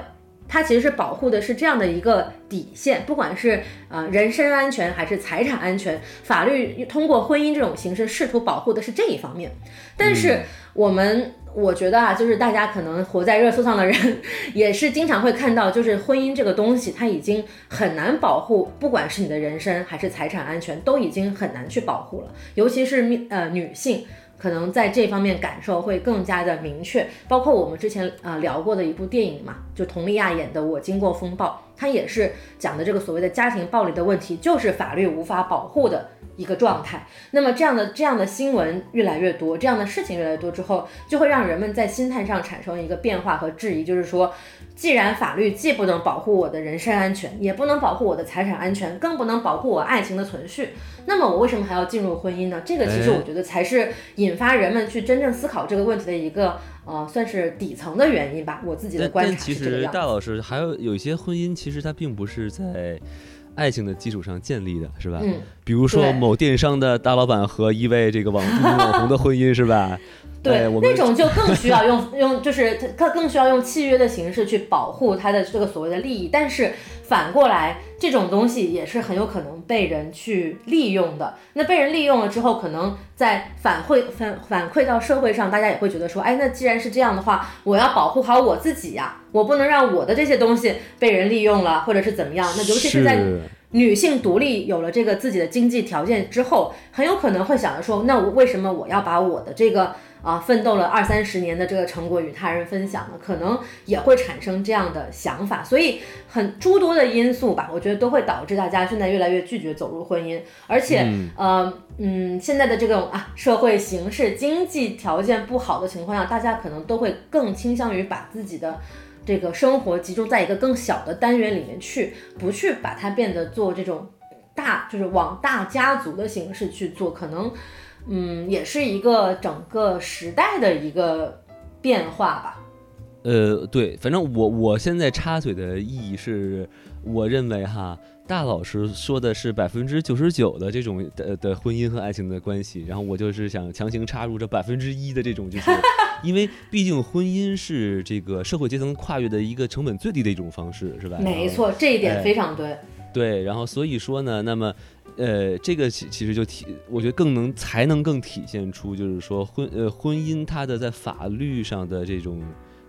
它其实是保护的是这样的一个底线，不管是呃人身安全还是财产安全，法律通过婚姻这种形式试图保护的是这一方面。但是我们我觉得啊，就是大家可能活在热搜上的人，也是经常会看到，就是婚姻这个东西，它已经很难保护，不管是你的人身还是财产安全，都已经很难去保护了，尤其是呃女性。可能在这方面感受会更加的明确，包括我们之前啊、聊过的一部电影嘛，就佟丽娅演的《我经过风暴》，它也是讲的这个所谓的家庭暴力的问题，就是法律无法保护的一个状态。那么这样的这样的新闻越来越多，这样的事情越来越多之后，就会让人们在心态上产生一个变化和质疑，就是说，既然法律既不能保护我的人身安全，也不能保护我的财产安全，更不能保护我爱情的存续，那么我为什么还要进入婚姻呢？这个其实我觉得才是引发人们去真正思考这个问题的一个呃，算是底层的原因吧。我自己的观察但其实是这个样子。大老师还有有一些婚姻，其实它并不是在爱情的基础上建立的，是吧？嗯，比如说某电商的大老板和一位这个网红 的婚姻，是吧？对，哎那种就更需要用用，就是他更需要用契约的形式去保护他的这个所谓的利益。但是反过来，这种东西也是很有可能被人去利用的。那被人利用了之后，可能在反馈反反馈到社会上，大家也会觉得说，哎，那既然是这样的话，我要保护好我自己呀、我不能让我的这些东西被人利用了，或者是怎么样。那尤其是在女性独立有了这个自己的经济条件之后，很有可能会想着说，那我为什么我要把我的这个啊奋斗了二三十年的这个成果与他人分享呢？可能也会产生这样的想法，所以很诸多的因素吧，我觉得都会导致大家现在越来越拒绝走入婚姻，而且、嗯呃嗯，现在的这种啊社会形势、经济条件不好的情况下，大家可能都会更倾向于把自己的。这个生活集中在一个更小的单元里面去，不去把它变得做这种大，就是往大家族的形式去做，可能，嗯，也是一个整个时代的一个变化吧。呃，对，反正我我现在插嘴的意义是，我认为哈，大老师说的是百分之九十九的这种的的婚姻和爱情的关系，然后我就是想强行插入这百分之一的这种，就是因为毕竟婚姻是这个社会阶层跨越的一个成本最低的一种方式，是吧？没错，这一点哎非常对。对，然后所以说呢，那么，呃，这个其其实就体，我觉得更能才能更体现出，就是说婚呃婚姻它的在法律上的这种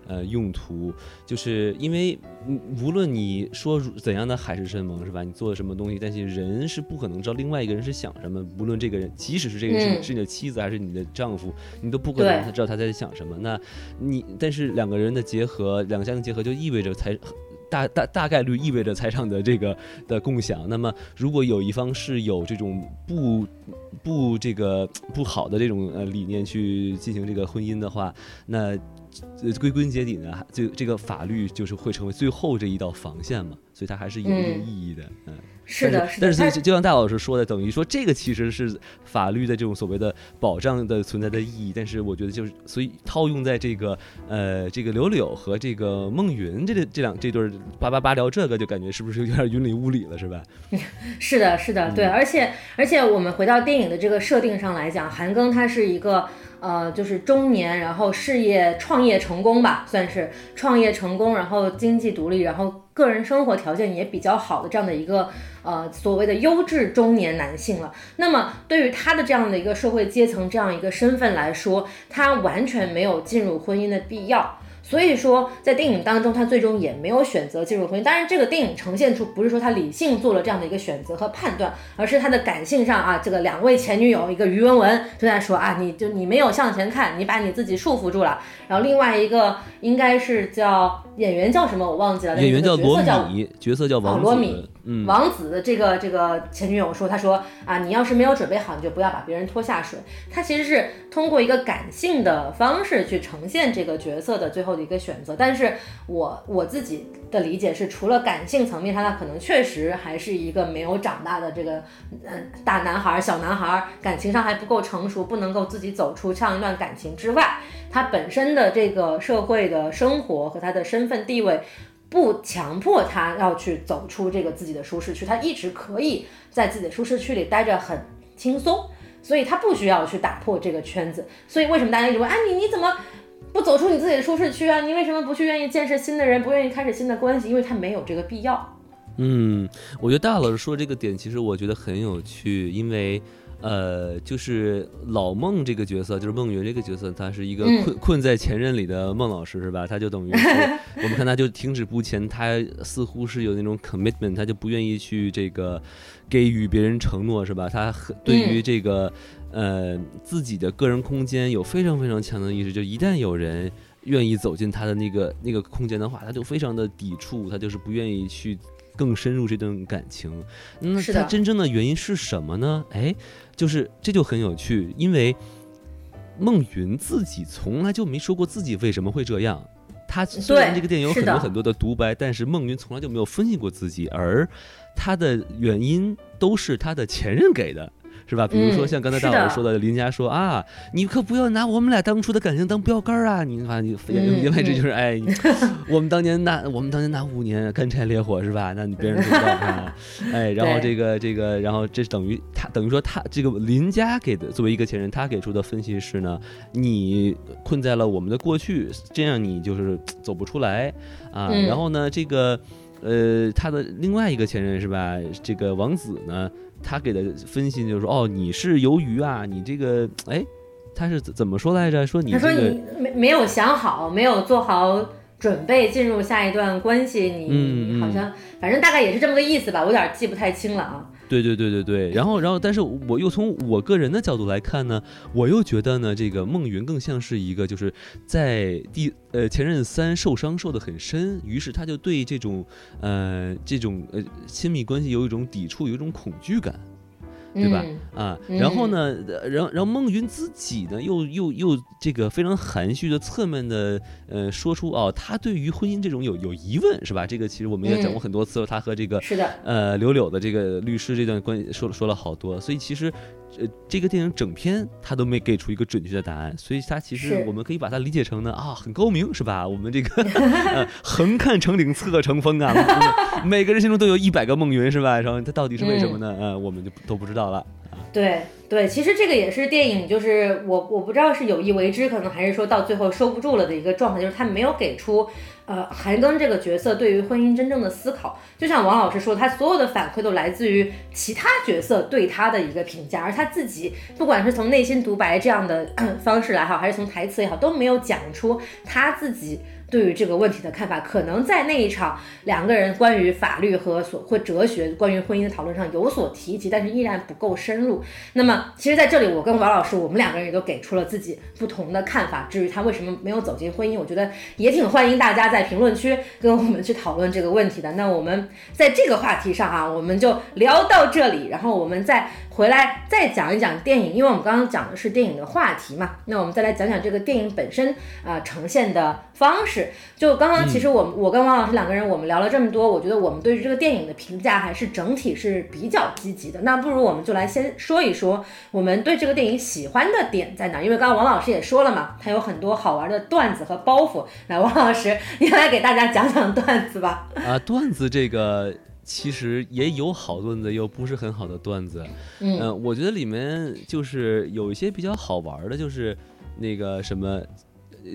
呃用途，就是因为嗯无论你说如怎样的海誓山盟是吧，你做了什么东西，但是人是不可能知道另外一个人是想什么，无论这个人即使是这个人是、嗯是你的妻子还是你的丈夫，你都不可能他知道他在想什么。那你但是两个人的结合，两个家庭结合就意味着财大大大概率意味着财产的这个的共享。那么，如果有一方是有这种不不这个不好的这种呃理念去进行这个婚姻的话，那呃归根结底呢，就这这个法律就是会成为最后这一道防线嘛，所以它还是有一定嗯意义的。嗯，是的，是的。但是但它是就像大老师说的，等于说这个其实是法律的这种所谓的保障的存在的意义，但是我觉得就是所以套用在这个呃这个柳柳和这个孟云这这两这对儿八八八聊这个，就感觉是不是有点云里雾里了，是吧？是的，是的，对，嗯而且而且我们回到电影的这个设定上来讲，韩庚他是一个呃，就是中年，然后事业创业成功吧，算是创业成功，然后经济独立，然后个人生活条件也比较好的这样的一个呃所谓的优质中年男性了。那么对于他的这样的一个社会阶层这样一个身份来说，他完全没有进入婚姻的必要。所以说，在电影当中，他最终也没有选择进入婚姻。当然，这个电影呈现出不是说他理性做了这样的一个选择和判断，而是他的感性上啊，这个两位前女友，一个于文文就在说啊，你就你没有向前看，你把你自己束缚住了。然后另外一个应该是叫演员叫什么我忘记了，演员叫罗米，角色叫王罗米。王子的这个这个前女友说，他说啊，你要是没有准备好，你就不要把别人拖下水。他其实是通过一个感性的方式去呈现这个角色的最后的一个选择。但是我我自己的理解是，除了感性层面上，他可能确实还是一个没有长大的这个嗯大男孩、小男孩，感情上还不够成熟，不能够自己走出这样一段感情之外，他本身的这个社会的生活和他的身份地位。不强迫他要去走出这个自己的舒适区，他一直可以在自己的舒适区里待着很轻松，所以他不需要去打破这个圈子。所以为什么大家一直问，哎，你你怎么不走出你自己的舒适区啊？你为什么不去愿意见识新的人，不愿意开始新的关系？因为他没有这个必要。嗯，我觉得大老师说这个点，其实我觉得很有趣，因为。呃，就是老孟这个角色，就是孟云这个角色，他是一个困困在前任里的孟老师，是吧？他就等于 我们看他就停止不前，他似乎是有那种 commitment，他就不愿意去这个给予别人承诺，是吧？他很对于这个呃自己的个人空间有非常非常强的意识，就一旦有人愿意走进他的那个那个空间的话，他就非常的抵触，他就是不愿意去。更深入这段感情，那他真正的原因是什么呢？哎，就是这就很有趣，因为孟云自己从来就没说过自己为什么会这样。他虽然这个电影有很多很多的独白，但是孟云从来就没有分析过自己，而他的原因都是他的前任给的。是吧？比如说像刚才大老师说的，林佳说啊，你可不要拿我们俩当初的感情当标杆啊！你看，你言外之意就是，哎，我们当年那我们当年那五年干柴烈火是吧？那你别人知道啊，哎，然后这个这个，然后这等于他等于说他这个林佳给的作为一个前任，他给出的分析是呢，你困在了我们的过去，这样你就是走不出来啊。然后呢，这个呃，他的另外一个前任是吧？这个王子呢？他给的分析就是说，哦，你是鱿鱼啊，你这个，哎，他是怎怎么说来着？说你他说你没没有想好，没有做好准备进入下一段关系，你好像反正大概也是这么个意思吧，我有点记不太清了啊。对对对对对，然后然后，但是我又从我个人的角度来看呢，我又觉得呢，这个孟云更像是一个，就是在第呃前任三受伤受的很深，于是他就对这种呃这种呃亲密关系有一种抵触，有一种恐惧感。对吧？啊，然后呢，然后然后孟云自己呢，又又又这个非常含蓄的、侧面的，呃，说出哦，他对于婚姻这种有有疑问，是吧？这个其实我们也讲过很多次了，他和这个是的，呃，柳柳的这个律师这段关系说了说了好多，所以其实。呃，这个电影整篇他都没给出一个准确的答案，所以他其实我们可以把它理解成呢啊，很高明是吧？我们这个 横看成岭侧成峰啊，每个人心中都有一百个梦云是吧？然后他到底是为什么呢？呃，我们就都不知道了。对对，其实这个也是电影，就是我我不知道是有意为之，可能还是说到最后收不住了的一个状态，就是他没有给出。呃，韩庚这个角色对于婚姻真正的思考，就像王老师说，他所有的反馈都来自于其他角色对他的一个评价，而他自己不管是从内心独白这样的 方式来好，还是从台词也好，都没有讲出他自己。对于这个问题的看法，可能在那一场两个人关于法律和所或哲学、关于婚姻的讨论上有所提及，但是依然不够深入。那么，其实在这里，我跟王老师，我们两个人也都给出了自己不同的看法。至于他为什么没有走进婚姻，我觉得也挺欢迎大家在评论区跟我们去讨论这个问题的。那我们在这个话题上啊，我们就聊到这里，然后我们再。回来再讲一讲电影，因为我们刚刚讲的是电影的话题嘛，那我们再来讲讲这个电影本身啊呈现的方式。就刚刚其实我我跟王老师两个人我们聊了这么多，我觉得我们对于这个电影的评价还是整体是比较积极的。那不如我们就来先说一说我们对这个电影喜欢的点在哪？因为刚刚王老师也说了嘛，他有很多好玩的段子和包袱。来，王老师，你来给大家讲讲段子吧。啊，段子这个。其实也有好段子，又不是很好的段子。嗯，我觉得里面就是有一些比较好玩的，就是，那个什么。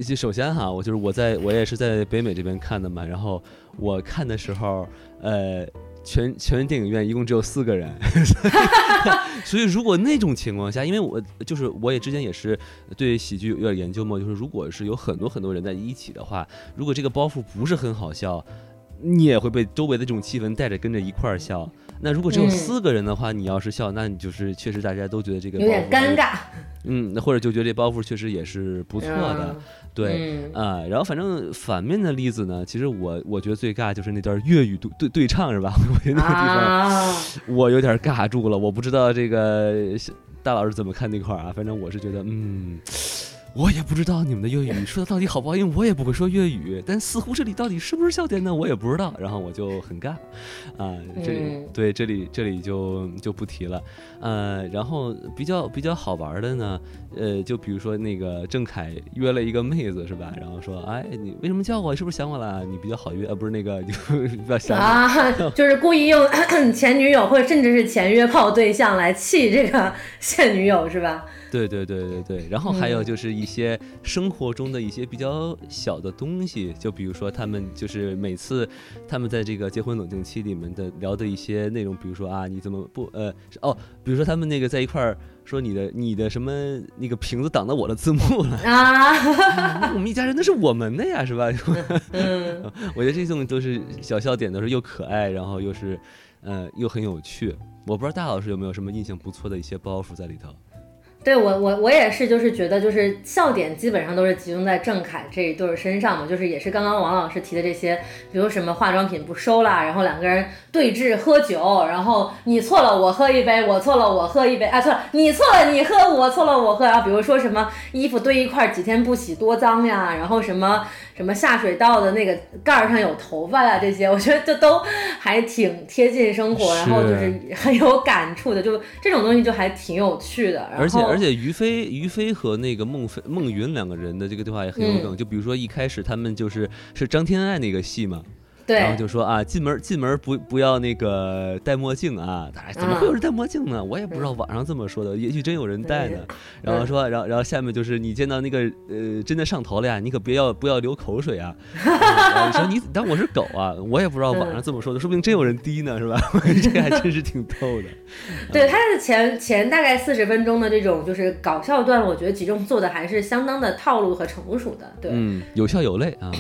就首先哈，我就是我在我也是在北美这边看的嘛，然后我看的时候，呃，全全电影院一共只有四个人，所以如果那种情况下，因为我就是我也之前也是对喜剧有点研究嘛，就是如果是有很多很多人在一起的话，如果这个包袱不是很好笑，你也会被周围的这种气氛带着跟着一块儿笑。那如果只有四个人的话，你要是笑，那你就是确实大家都觉得这个有点尴尬。嗯，那或者就觉得这包袱确实也是不错的。对啊，然后反正反面的例子呢，其实我我觉得最尬就是那段粤语对对对唱是吧？我觉得那个地方我有点尬住了，我不知道这个大老师怎么看那块儿啊？反正我是觉得嗯。我也不知道你们的粤语说的到底好不好，因为我也不会说粤语。但似乎这里到底是不是笑点呢？我也不知道。然后我就很尬，啊，这里对这里这里就就不提了。呃，然后比较比较好玩的呢，呃，就比如说那个郑恺约了一个妹子是吧？然后说，哎，你为什么叫我？是不是想我了？你比较好约，呃，不是那个，就 比较想啊，就是故意用前女友或者甚至是前约炮对象来气这个现女友是吧？对对对对对，然后还有就是一些生活中的一些比较小的东西，就比如说他们就是每次他们在这个结婚冷静期里面的聊的一些内容，比如说啊你怎么不呃哦，比如说他们那个在一块儿说你的你的什么那个瓶子挡到我的字幕了啊，我们一家人那是我们的呀是吧？嗯，我觉得这种都是小笑点，都是又可爱，然后又是呃又很有趣。我不知道大老师有没有什么印象不错的一些包袱在里头。对我我我也是，就是觉得就是笑点基本上都是集中在郑恺这一对身上嘛，就是也是刚刚王老师提的这些，比如什么化妆品不收啦，然后两个人对峙喝酒，然后你错了我喝一杯，我错了我喝一杯，啊错了你错了你喝，我错了我喝，然后比如说什么衣服堆一块几天不洗多脏呀，然后什么。什么下水道的那个盖儿上有头发呀？这些 我觉得这都还挺贴近生活，然后就是很有感触的，就这种东西就还挺有趣的。而且而且于飞于飞和那个孟非孟云两个人的这个对话也很有梗，就比如说一开始他们就是是张天爱那个戏嘛。然后就说啊，进门进门不不要那个戴墨镜啊！怎么会有人戴墨镜呢？我也不知道，网上这么说的，也许真有人戴呢。然后说，然后然后下面就是你见到那个呃真的上头了呀，你可别要不要流口水啊！你说你当我是狗啊？我也不知道网上这么说的，说不定真有人滴呢，是吧？这个还真是挺逗的。对，他的前前大概四十分钟的这种就是搞笑段，我觉得其中做的还是相当的套路和成熟的。对，嗯，有笑有泪啊，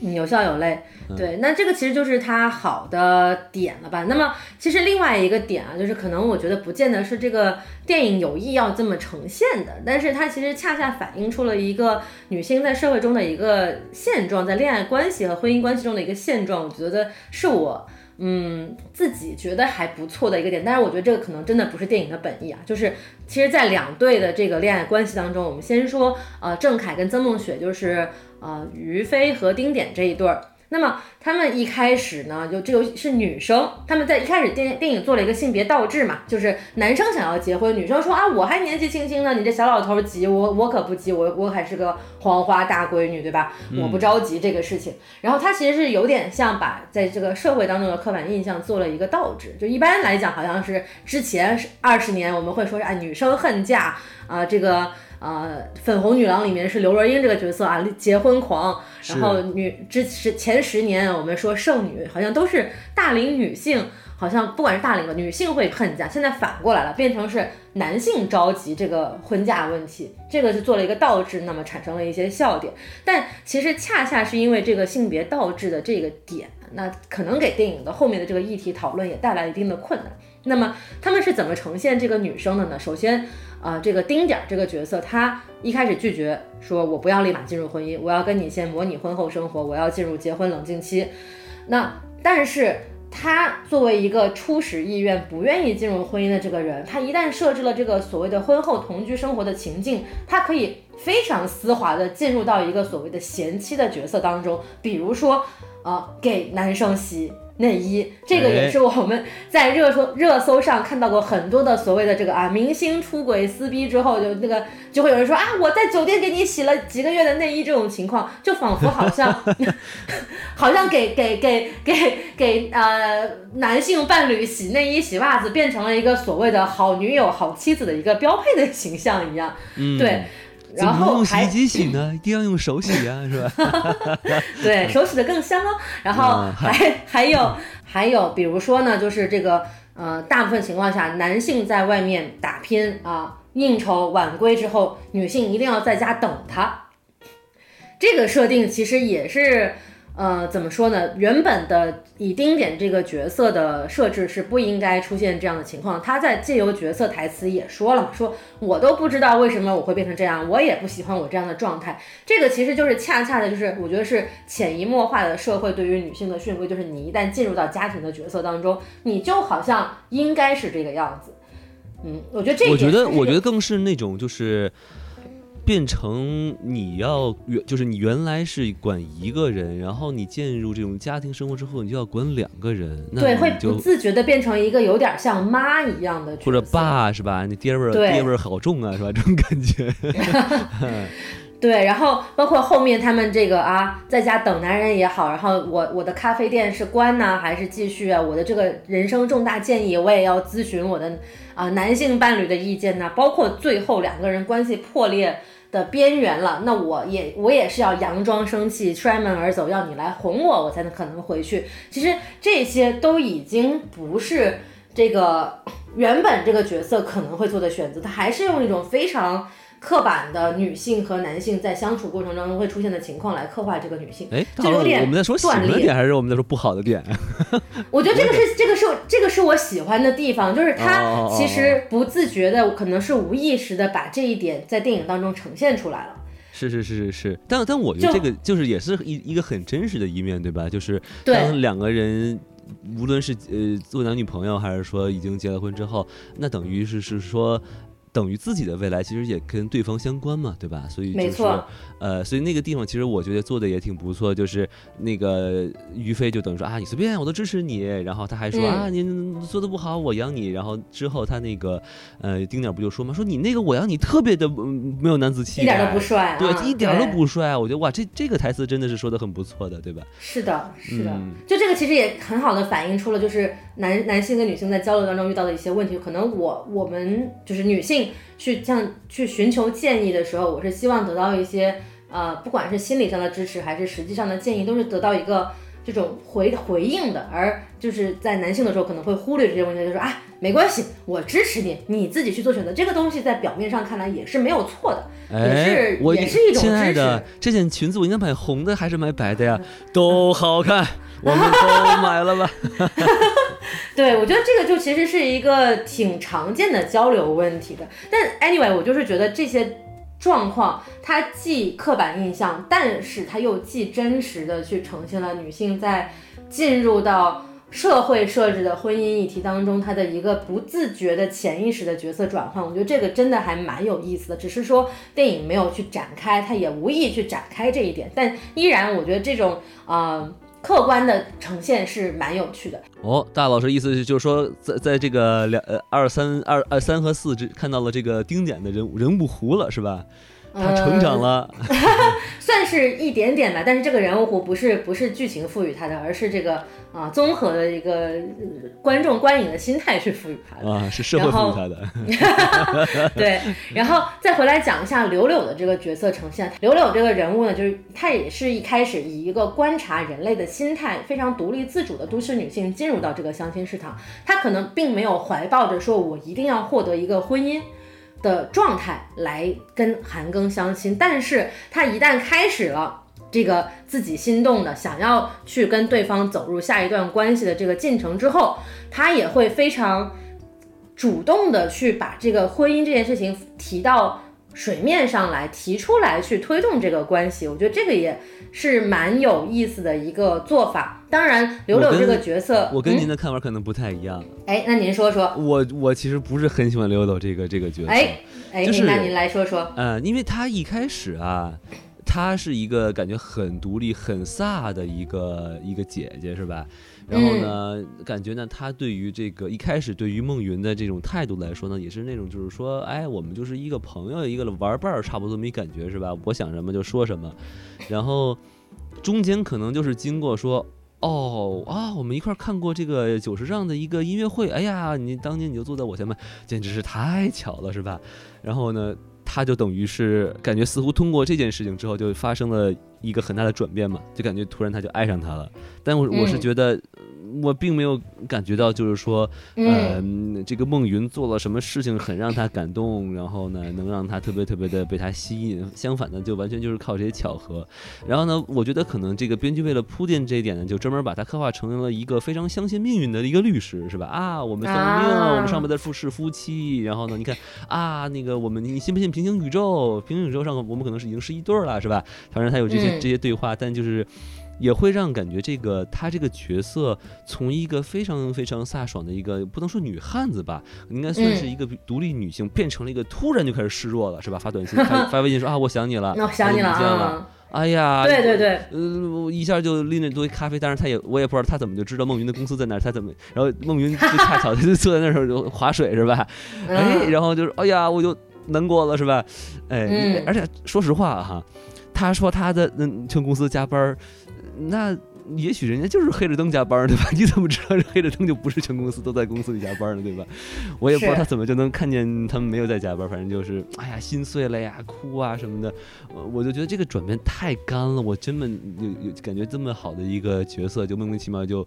有笑有泪。对，那这个其实就是它好的点了吧？那么其实另外一个点啊，就是可能我觉得不见得是这个电影有意要这么呈现的，但是它其实恰恰反映出了一个女性在社会中的一个现状，在恋爱关系和婚姻关系中的一个现状。我觉得是我嗯自己觉得还不错的一个点，但是我觉得这个可能真的不是电影的本意啊。就是其实，在两对的这个恋爱关系当中，我们先说呃郑恺跟曾梦雪，就是呃于飞和丁点这一对儿。那么他们一开始呢，就这个是女生，他们在一开始电电影做了一个性别倒置嘛，就是男生想要结婚，女生说啊，我还年纪轻轻呢，你这小老头急，我我可不急，我我还是个黄花大闺女，对吧？我不着急这个事情。然后他其实是有点像把在这个社会当中的刻板印象做了一个倒置，就一般来讲，好像是之前二十年我们会说啊，女生恨嫁啊，这个。呃，粉红女郎里面是刘若英这个角色啊，结婚狂。然后女之前前十年我们说剩女，好像都是大龄女性，好像不管是大龄的女性会恨嫁，现在反过来了，变成是男性着急这个婚嫁问题，这个是做了一个倒置，那么产生了一些笑点。但其实恰恰是因为这个性别倒置的这个点，那可能给电影的后面的这个议题讨论也带来一定的困难。那么他们是怎么呈现这个女生的呢？首先。啊，这个丁点儿这个角色，他一开始拒绝说：“我不要立马进入婚姻，我要跟你先模拟婚后生活，我要进入结婚冷静期。”那但是他作为一个初始意愿不愿意进入婚姻的这个人，他一旦设置了这个所谓的婚后同居生活的情境，他可以非常丝滑的进入到一个所谓的贤妻的角色当中，比如说，呃，给男生洗。内衣，这个也是我们在热搜热搜上看到过很多的所谓的这个啊，明星出轨撕逼之后，就那个就会有人说啊，我在酒店给你洗了几个月的内衣，这种情况就仿佛好像 好像给给给给给呃男性伴侣洗内衣洗袜子变成了一个所谓的好女友好妻子的一个标配的形象一样，对。然后用洗衣机洗呢？一定要用手洗呀、是吧？对，手洗的更香哦。然后嗯还还有还有，比如说呢，就是这个呃，大部分情况下，男性在外面打拼啊、应酬晚归之后，女性一定要在家等他。这个设定其实也是。呃，怎么说呢？原本的以丁点这个角色的设置是不应该出现这样的情况。他在借由角色台词也说了嘛，说我都不知道为什么我会变成这样，我也不喜欢我这样的状态。这个其实就是恰恰的，就是我觉得是潜移默化的社会对于女性的训规，就是你一旦进入到家庭的角色当中，你就好像应该是这个样子。嗯，我觉得这一我觉得，点我觉得更是那种就是。变成你要原就是你原来是管一个人，然后你进入这种家庭生活之后，你就要管两个人，那对，会不自觉的变成一个有点像妈一样的，或者爸是吧？你爹味儿爹味儿好重啊，是吧？这种感觉。对，然后包括后面他们这个啊，在家等男人也好，然后我我的咖啡店是关呢还是继续啊？我的这个人生重大建议，我也要咨询我的啊、男性伴侣的意见呐、包括最后两个人关系破裂的边缘了，那我也我也是要佯装生气，摔门而走，要你来哄我，我才能可能回去。其实这些都已经不是这个原本这个角色可能会做的选择，他还是用一种非常。刻板的女性和男性在相处过程当中会出现的情况来刻画这个女性，哎，大佬就有点我们在说喜的点，还是我们在说不好的点？我觉得这个是这个是这个是我喜欢的地方，就是他哦其实不自觉的，可能是无意识的把这一点在电影当中呈现出来了。是是是是是，但但我觉得这个就是也是一一个很真实的一面，对吧？就是当两个人。无论是呃做男女朋友，还是说已经结了婚之后，那等于是是说，等于自己的未来其实也跟对方相关嘛，对吧？所以就是没错呃，所以那个地方其实我觉得做的也挺不错，就是那个于飞就等于说啊，你随便我都支持你，然后他还说、嗯啊，你做的不好我养你，然后之后他那个呃丁点不就说嘛，说你那个我养你特别的、嗯没有男子气概，一点都不帅、啊，对，一点都不帅。我觉得哇，这这个台词真的是说的很不错的，对吧？是的，是的，嗯就这个其实也很好的反映出了，就是男男性跟女性在交流当中遇到的一些问题。可能我我们就是女性去像去寻求建议的时候，我是希望得到一些呃，不管是心理上的支持还是实际上的建议，都是得到一个这种回回应的。而就是在男性的时候，可能会忽略这些问题，就说啊，没关系，我支持你，你自己去做选择。这个东西在表面上看来也是没有错的。也是，我也是一种亲爱支的持，这件裙子我应该买红的还是买白的呀？都好看，我们都买了吧？对，我觉得这个就其实是一个挺常见的交流问题的。但 anyway，我就是觉得这些状况，它既刻板印象，但是它又既真实的去呈现了女性在进入到社会设置的婚姻议题当中，她的一个不自觉的潜意识的角色转换。我觉得这个真的还蛮有意思的，只是说电影没有去展开，它也无意去展开这一点，但依然我觉得这种啊。客观的呈现是蛮有趣的，哦，大老师意思就是说，在在这个两呃二三二二三和四这看到了这个丁点的人物人物弧了，是吧？他成长了，算是一点点吧，但是这个人物弧不是不是剧情赋予他的，而是这个啊综合的一个、呃观众观影的心态去赋予他的。啊，是社会赋予他的。对，然后再回来讲一下柳柳的这个角色呈现。柳柳这个人物呢，就是她也是一开始以一个观察人类的心态，非常独立自主的都市女性进入到这个相亲市场。她可能并没有怀抱着说我一定要获得一个婚姻。的状态来跟韩庚相亲，但是他一旦开始了这个自己心动的，想要去跟对方走入下一段关系的这个进程之后，他也会非常主动的去把这个婚姻这件事情提到水面上来，提出来去推动这个关系。我觉得这个也是蛮有意思的一个做法。当然，柳柳这个角色，我跟您嗯、的看法可能不太一样，哎，那您说说，我我其实不是很喜欢柳柳这个这个角色。哎哎，就是那您来说说，呃，因为她一开始啊，她是一个感觉很独立、很飒的一个一个姐姐，是吧？然后呢，感觉呢，他对于这个一开始对于孟云的这种态度来说呢，也是那种就是说，哎，我们就是一个朋友，一个玩伴儿，差不多没感觉是吧？我想什么就说什么，然后中间可能就是经过说。哦啊，我们一块儿看过这个九十丈的一个音乐会，哎呀，你当年你就坐在我前面，简直是太巧了，是吧？然后呢，他他就等于是感觉似乎通过这件事情之后，就发生了一个很大的转变嘛，就感觉突然他就爱上他了。但我我是觉得。我并没有感觉到，就是说，呃，这个孟云做了什么事情很让他感动，然后呢，能让他特别特别的被他吸引。相反呢，就完全就是靠这些巧合。然后呢，我觉得可能这个编剧为了铺垫这一点呢，就专门把他刻画成了一个非常相信命运的一个律师，是吧？啊，我们算命，我们上面的夫是夫妻。然后呢，你看啊，那个我们你信不信平行宇宙？平行宇宙上我们可能是已经是一对了，是吧？反正他有这些这些对话，但就是。也会让感觉这个他这个角色从一个非常非常飒爽的一个不能说女汉子吧，应该算是一个独立女性，变成了一个突然就开始示弱了，是吧？发短信、发发微信说啊，我想你了，我想你了，哎呀，对对对，呃，一下就拎着一堆咖啡，但是他也我也不知道他怎么就知道孟云的公司在哪，他怎么，然后孟云就恰巧就坐在那时候就划水是吧？哎，然后就是哎呀，我就难过了是吧？哎，而且说实话哈，他说他的嗯去公司加班。那也许人家就是黑着灯加班，对吧？你怎么知道这黑着灯就不是全公司都在公司里加班呢，对吧？我也不知道他怎么就能看见他们没有在加班，反正就是哎呀心碎了呀，哭啊什么的。我就觉得这个转变太干了，我真的有有感觉这么好的一个角色就莫名其妙就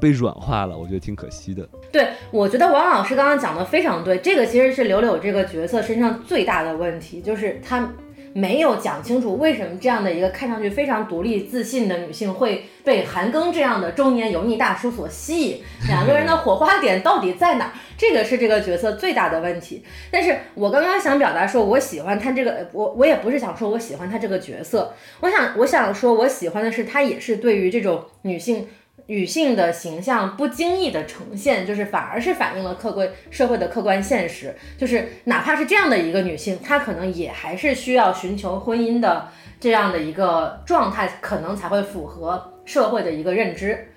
被软化了，我觉得挺可惜的。对，我觉得王老师刚刚讲的非常对，这个其实是柳柳这个角色身上最大的问题，就是他。没有讲清楚为什么这样的一个看上去非常独立自信的女性会被韩庚这样的中年油腻大叔所吸引，两个人的火花点到底在哪？这个是这个角色最大的问题。但是我刚刚想表达说，我喜欢他这个，我我也不是想说我喜欢他这个角色，我想我想说我喜欢的是他也是对于这种女性。女性的形象不经意的呈现，就是反而是反映了客观社会的客观现实。就是哪怕是这样的一个女性，她可能也还是需要寻求婚姻的这样的一个状态，可能才会符合社会的一个认知。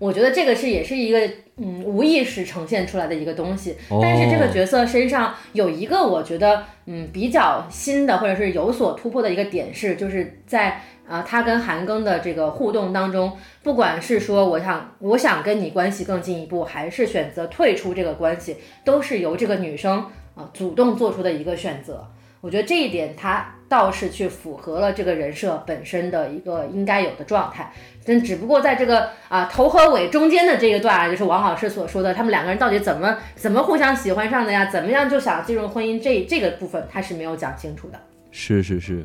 我觉得这个是也是一个嗯无意识呈现出来的一个东西。但是这个角色身上有一个我觉得嗯比较新的或者是有所突破的一个点是，就是在。啊，他跟韩庚的这个互动当中，不管是说我想我想跟你关系更进一步，还是选择退出这个关系，都是由这个女生啊主动做出的一个选择。我觉得这一点，他倒是去符合了这个人设本身的一个应该有的状态。但只不过在这个啊头和尾中间的这一段啊，就是王老师所说的，他们两个人到底怎么怎么互相喜欢上的呀？怎么样就想进入婚姻？这这个部分他是没有讲清楚的。是是是。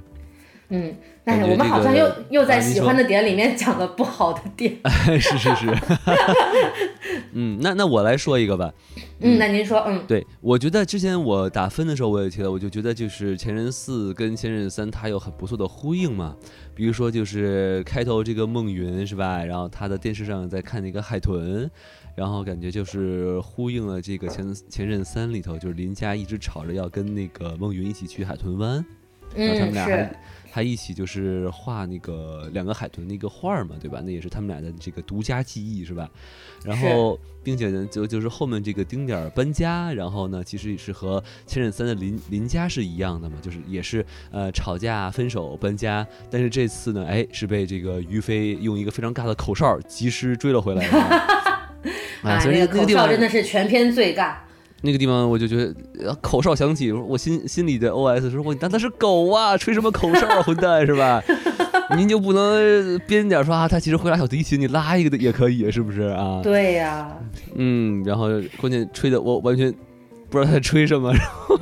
嗯，但是我们好像又又在喜欢的点里面讲了不好的点。是是是。嗯，那那我来说一个吧。嗯，那您说，嗯，对，我觉得之前我打分的时候我也提到，我就觉得就是《前任四》跟《前任三》它有很不错的呼应嘛。比如说就是开头这个孟云是吧？然后他的电视上在看那个海豚，然后感觉就是呼应了这个《前前任三》里头，就是林佳一直吵着要跟那个孟云一起去海豚湾，然后他们俩还。他一起就是画那个两个海豚那个画儿嘛，对吧？那也是他们俩的这个独家记忆，是吧？然后，并且呢，就就是后面这个丁点儿搬家，然后呢，其实也是和《千仞三》的林林家是一样的嘛，就是也是呃吵架、分手、搬家。但是这次呢，哎，是被这个于飞用一个非常尬的口哨及时追了回来。啊，所以那个口哨真的是全篇最尬。那个地方我就觉得口哨响起，我心心里的 OS 说：“我当他是狗啊，吹什么口哨啊，混蛋是吧？您就不能编点说啊，他其实会拉小提琴，你拉一个的也可以，是不是啊？”对呀。嗯，然后关键吹的我完全不知道他在吹什么，然后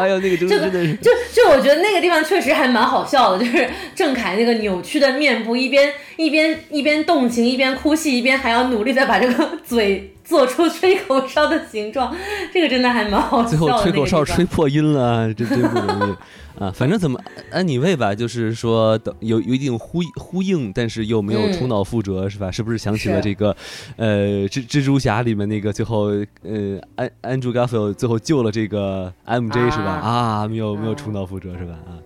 哎呦，那个真的真的是，就就我觉得那个地方确实还蛮好笑的，就是郑恺那个扭曲的面部，一边一边一边动情，一边哭戏，一边还要努力的把这个嘴。做出吹口哨的形状，这个真的还蛮好笑。最后吹口哨吹破音了，这真不容易 啊！反正怎么安你位吧，就是说等有有一定呼呼应，但是又没有重蹈覆辙，是吧？是不是想起了这个呃蜘蜘蛛侠里面那个最后呃安安卓 Garfield 最后救了这个 MJ 是吧？啊，没有没有重蹈覆辙是吧？啊，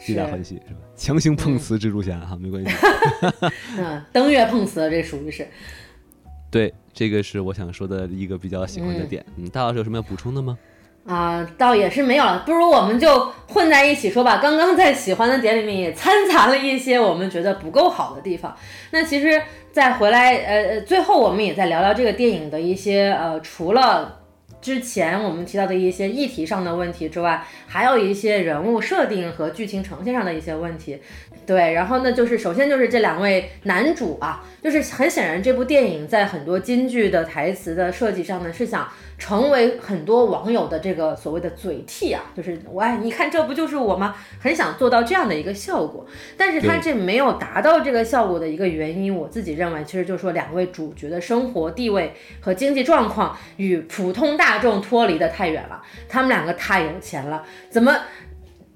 皆大欢喜是吧？强行碰瓷蜘蛛侠哈，没关系。嗯，登月碰瓷这属于是。对，这个是我想说的一个比较喜欢的点。嗯，大老师有什么要补充的吗？啊，倒也是没有了。不如我们就混在一起说吧。刚刚在喜欢的点里面也掺杂了一些我们觉得不够好的地方。那其实再回来，呃，最后我们也再聊聊这个电影的一些呃，除了。之前我们提到的一些议题上的问题之外，还有一些人物设定和剧情呈现上的一些问题。对，然后呢，就是首先就是这两位男主啊，就是很显然这部电影在很多金句的台词的设计上呢，是想成为很多网友的这个所谓的嘴替啊，就是我哎，你看这不就是我吗？很想做到这样的一个效果，但是他这没有达到这个效果的一个原因，我自己认为其实就是说两位主角的生活地位和经济状况与普通大众脱离的太远了，他们两个太有钱了，怎么？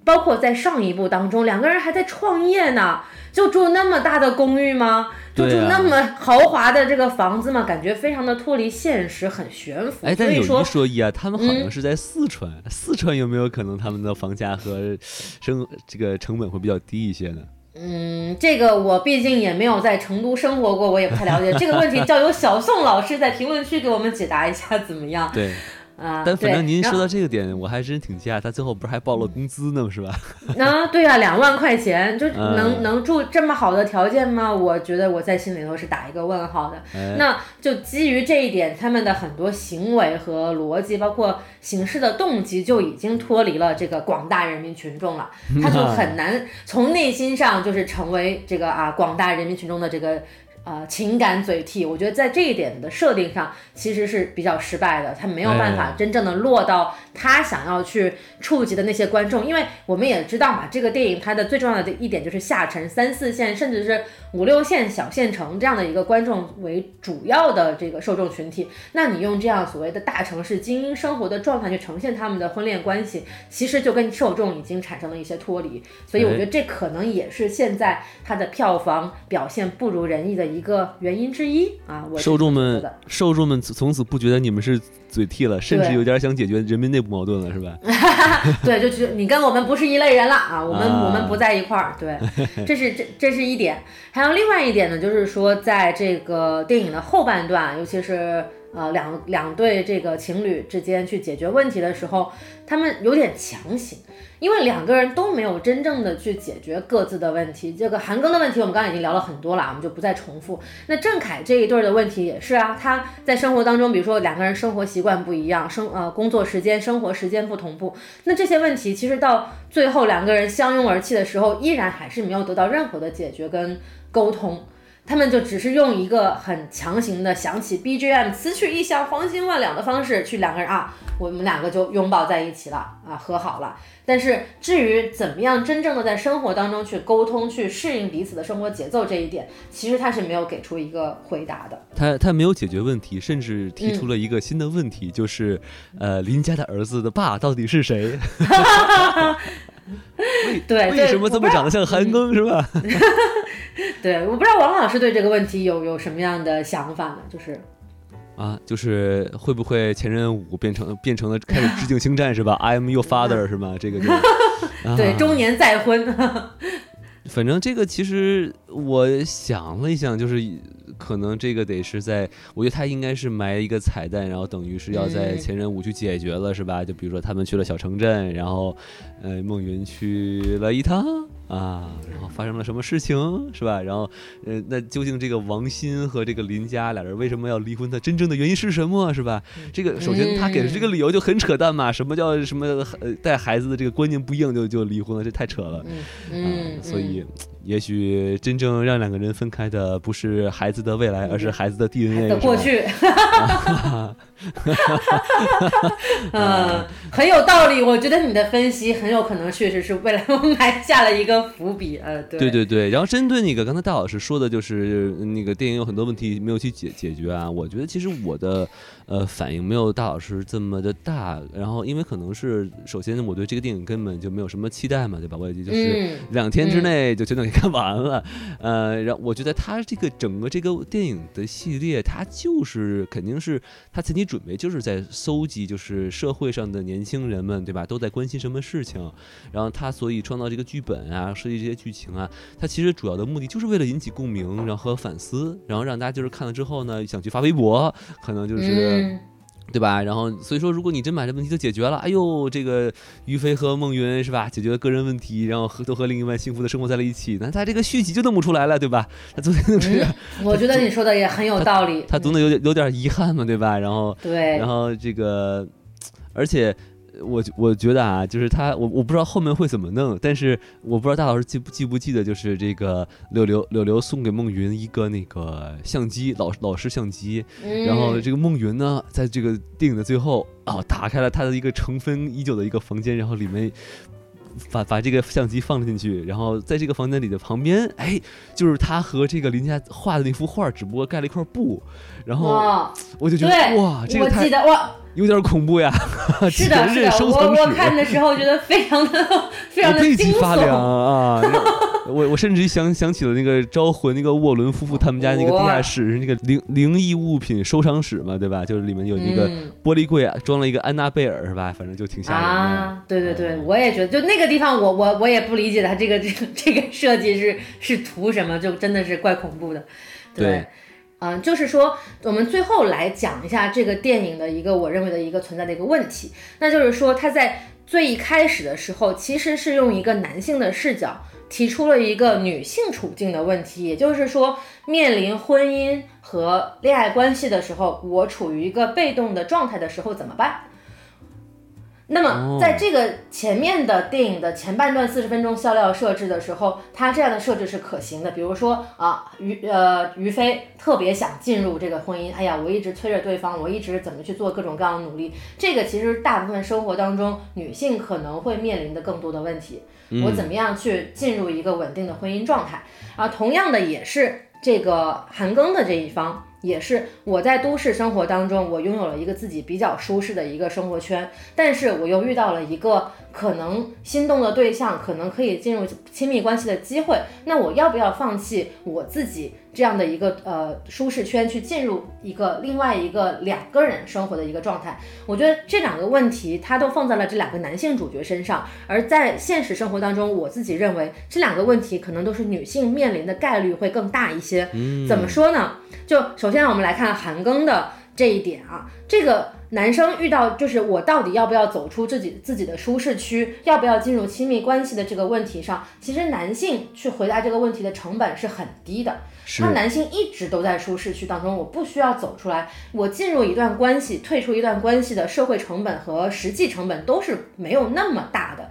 包括在上一部当中，两个人还在创业呢，就住那么大的公寓吗？就住那么豪华的这个房子吗？感觉非常的脱离现实，很悬浮。哎，但有一说一啊，他们好像是在四川，四川有没有可能他们的房价和生这个成本会比较低一些呢？嗯，这个我毕竟也没有在成都生活过，我也不太了解这个问题，叫由小宋老师在评论区给我们解答一下，怎么样？对。啊，但反正您说到这个点，我还真挺惊讶。他最后不是还报了工资呢，是吧？啊，对啊，两万块钱就能能住这么好的条件吗？我觉得我在心里头是打一个问号的。那就基于这一点，他们的很多行为和逻辑，包括行事的动机，就已经脱离了这个广大人民群众了。他就很难从内心上就是成为这个啊广大人民群众的这个。呃，情感嘴替，我觉得在这一点的设定上其实是比较失败的，他没有办法真正的落到他想要去触及的那些观众，因为我们也知道嘛，这个电影它的最重要的一点就是下沉三四线，甚至是五六线小县城这样的一个观众为主要的这个受众群体，那你用这样所谓的大城市精英生活的状态去呈现他们的婚恋关系，其实就跟受众已经产生了一些脱离，所以我觉得这可能也是现在它的票房表现不如人意的。一个原因之一啊，我受众们受众们从此不觉得你们是嘴替了，甚至有点想解决人民内部矛盾了，是吧？对，就是你跟我们不是一类人了啊，我们我们不在一块儿。对，这是这这是一点，还有另外一点呢，就是说在这个电影的后半段，尤其是呃两两对这个情侣之间去解决问题的时候，他们有点强行。因为两个人都没有真正的去解决各自的问题，这个韩庚的问题我们刚刚已经聊了很多了，我们就不再重复。那郑恺这一对的问题也是啊，他在生活当中，比如说两个人生活习惯不一样，生呃工作时间、生活时间不同步，那这些问题其实到最后两个人相拥而泣的时候，依然还是没有得到任何的解决跟沟通。他们就只是用一个很强行的响起 BGM，词曲一响，黄金万两的方式去两个人啊，我们两个就拥抱在一起了啊，和好了。但是至于怎么样真正的在生活当中去沟通、去适应彼此的生活节奏这一点，其实他是没有给出一个回答的。他他没有解决问题，甚至提出了一个新的问题，就是呃，林家的儿子的爸到底是谁？对，为什么这么长得像韩庚是吧？对，我不知道王老师对这个问题有有什么样的想法呢？就是啊，就是会不会前任五变成变成了开始致敬星战是吧？I am your father 是吧？这个 对中年再婚。反正这个其实我想了一想，就是可能这个得是在，我觉得他应该是埋一个彩蛋，然后等于是要在前任五去解决了是吧？就比如说他们去了小城镇，然后呃孟云去了一趟。啊，然后发生了什么事情，是吧？然后，呃，那究竟这个王鑫和这个林佳俩人为什么要离婚？他真正的原因是什么，是吧？这个首先他给的这个理由就很扯淡嘛，什么叫什么呃带孩子的这个观念不硬就就离婚了，这太扯了。嗯，所以。也许真正让两个人分开的不是孩子的未来，而是孩子的 DNA 的过去。嗯，很有道理。我觉得你的分析很有可能确实是为了埋下了一个伏笔。呃，对对对对。然后针对那个刚才大老师说的，就是那个电影有很多问题没有去解解决啊。我觉得其实我的。呃，反应没有大老师这么的大，然后因为可能是首先我对这个电影根本就没有什么期待嘛，对吧？我也就是两天之内就全都给看完了，呃，然后我觉得他这个整个这个电影的系列，他就是肯定是他前期准备就是在搜集，就是社会上的年轻人们，对吧？都在关心什么事情，然后他所以创造这个剧本啊，设计这些剧情啊，他其实主要的目的就是为了引起共鸣，然后和反思，然后让大家就是看了之后呢，想去发微博，可能就是。对吧？然后所以说，如果你真把这问题都解决了，哎呦，这个于飞和孟云是吧？解决了个人问题，然后和都和另一半幸福的生活在了一起，那他这个续集就弄不出来了，对吧？他总得弄这样。我觉得你说的也很有道理。他总得有点有点遗憾嘛，对吧？然后对，然后这个而且。我我觉得啊，就是他，我我不知道后面会怎么弄，但是我不知道大老师记不记不记得，就是这个柳柳柳柳送给孟云一个那个相机，老老式相机，然后这个孟云呢，在这个电影的最后啊，打开了他的一个尘封已久的一个房间，然后里面。把把这个相机放进去，然后在这个房间里的旁边，哎，就是他和这个林家画的那幅画，只不过盖了一块布，然后我就觉得哇，这个我记得哇，有点恐怖呀。是的，是的，我我看的时候觉得非常的非常的惊悚啊。我我甚至想想起了那个招魂那个沃伦夫妇他们家那个地下室是，那个灵灵异物品收藏室嘛，对吧？就是里面有那个玻璃柜啊，装了一个安娜贝尔，是吧？反正就挺吓人的。啊，对对对，我也觉得，就那个地方，我我我也不理解他这个这个 这个设计是是图什么，就真的是怪恐怖的。对，嗯，就是说，我们最后来讲一下这个电影的一个我认为的一个存在的一个问题，那就是说，他在最一开始的时候，其实是用一个男性的视角。提出了一个女性处境的问题，也就是说，面临婚姻和恋爱关系的时候，我处于一个被动的状态的时候怎么办？那么，在这个前面的电影的前半段四十分钟笑料设置的时候，它这样的设置是可行的。比如说啊，于呃于飞特别想进入这个婚姻，哎呀，我一直催着对方，我一直怎么去做各种各样的努力。这个其实大部分生活当中女性可能会面临的更多的问题。我怎么样去进入一个稳定的婚姻状态？啊，同样的也是这个韩庚的这一方。也是我在都市生活当中，我拥有了一个自己比较舒适的一个生活圈，但是我又遇到了一个可能心动的对象，可能可以进入亲密关系的机会，那我要不要放弃我自己？这样的一个呃舒适圈去进入一个另外一个两个人生活的一个状态，我觉得这两个问题它都放在了这两个男性主角身上，而在现实生活当中，我自己认为这两个问题可能都是女性面临的概率会更大一些。怎么说呢？就首先我们来看韩庚的这一点啊，这个。男生遇到就是我到底要不要走出自己自己的舒适区，要不要进入亲密关系的这个问题上，其实男性去回答这个问题的成本是很低的。那男性一直都在舒适区当中，我不需要走出来，我进入一段关系、退出一段关系的社会成本和实际成本都是没有那么大的。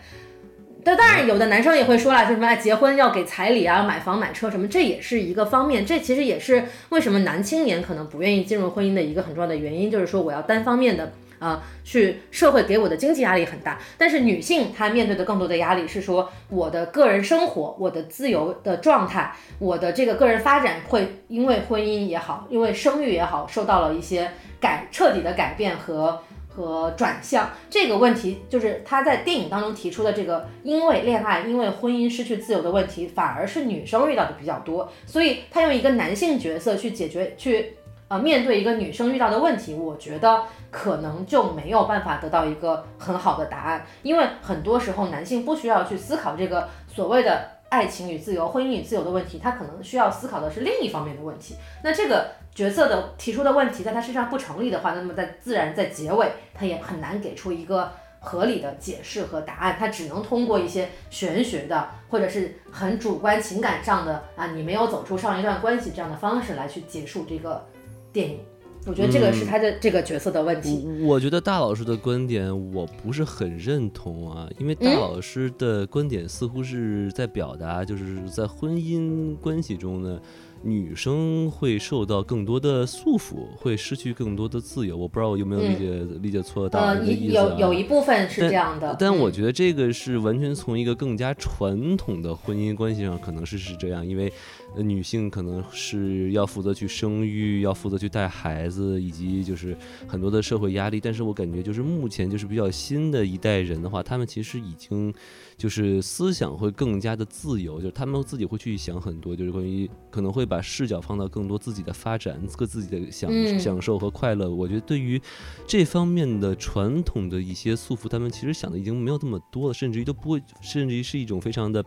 那当然，有的男生也会说了，说什么结婚要给彩礼啊，买房买车什么，这也是一个方面。这其实也是为什么男青年可能不愿意进入婚姻的一个很重要的原因，就是说我要单方面的啊，去社会给我的经济压力很大。但是女性她面对的更多的压力是说，我的个人生活、我的自由的状态、我的这个个人发展会因为婚姻也好，因为生育也好，受到了一些改彻底的改变和。和转向这个问题，就是他在电影当中提出的这个因为恋爱、因为婚姻失去自由的问题，反而是女生遇到的比较多。所以他用一个男性角色去解决、去呃面对一个女生遇到的问题，我觉得可能就没有办法得到一个很好的答案。因为很多时候男性不需要去思考这个所谓的爱情与自由、婚姻与自由的问题，他可能需要思考的是另一方面的问题。那这个。角色的提出的问题在他身上不成立的话，那么在自然在结尾他也很难给出一个合理的解释和答案，他只能通过一些玄学的或者是很主观情感上的啊，你没有走出上一段关系这样的方式来去结束这个电影。我觉得这个是他的这个角色的问题。我觉得大老师的观点我不是很认同啊，因为大老师的观点似乎是在表达，就是在婚姻关系中呢。女生会受到更多的束缚，会失去更多的自由。我不知道我有没有理解理解错大的意思。有有一部分是这样的，但我觉得这个是完全从一个更加传统的婚姻关系上，可能是是这样，因为。女性可能是要负责去生育，要负责去带孩子，以及就是很多的社会压力。但是我感觉就是目前就是比较新的一代人的话，他们其实已经就是思想会更加的自由，就是他们自己会去想很多，就是关于可能会把视角放到更多自己的发展、各自己的享享受和快乐。我觉得对于这方面的传统的一些束缚，他们其实想的已经没有那么多了，甚至于都不会，甚至于是一种非常的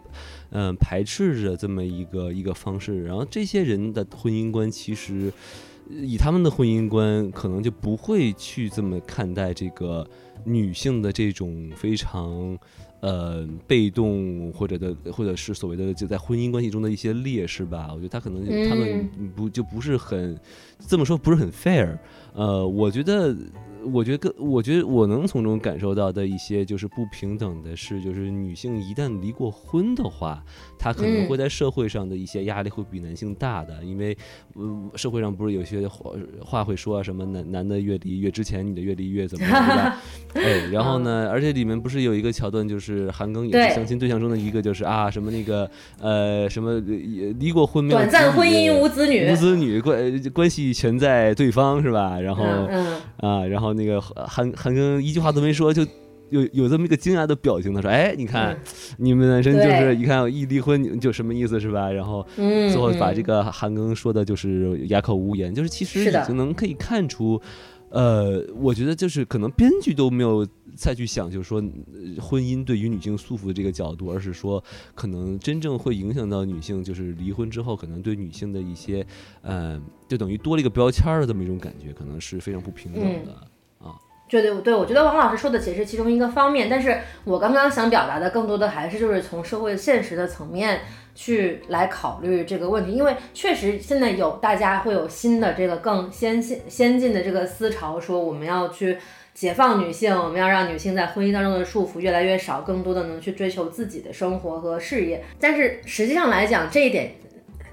嗯排斥着这么一个一个方。方式，然后这些人的婚姻观其实，以他们的婚姻观，可能就不会去这么看待这个女性的这种非常呃被动或者的，或者是所谓的就在婚姻关系中的一些劣势吧。我觉得他可能他们不就不是很这么说不是很 fair。呃，我觉得我觉得更，我觉得我能从中感受到的一些就是不平等的是，就是女性一旦离过婚的话，她可能会在社会上的一些压力会比男性大的，因为，呃，社会上不是有些话话会说什么男男的越离越值钱，女的越离越怎么样，对吧？哎，然后呢，而且里面不是有一个桥段，就是韩庚也是相亲对象中的一个，就是啊什么那个呃什么离过婚没有短暂婚姻无子女，无子女关关系全在对方是吧？然后啊，然后那个韩韩庚一句话都没说，就有有这么一个惊讶的表情。他说：“哎，你看你们男生就是一看一离婚就什么意思是吧？”然后最后把这个韩庚说的就是哑口无言，就是其实已经能可以看出。呃，我觉得就是可能编剧都没有再去想，就是说婚姻对于女性束缚的这个角度，而是说可能真正会影响到女性，就是离婚之后可能对女性的一些，呃，就等于多了一个标签的这么一种感觉，可能是非常不平等的啊。对对对，我觉得王老师说的其实是其中一个方面，但是我刚刚想表达的更多的还是就是从社会现实的层面。去来考虑这个问题，因为确实现在有大家会有新的这个更先进先进的这个思潮，说我们要去解放女性，我们要让女性在婚姻当中的束缚越来越少，更多的能去追求自己的生活和事业。但是实际上来讲，这一点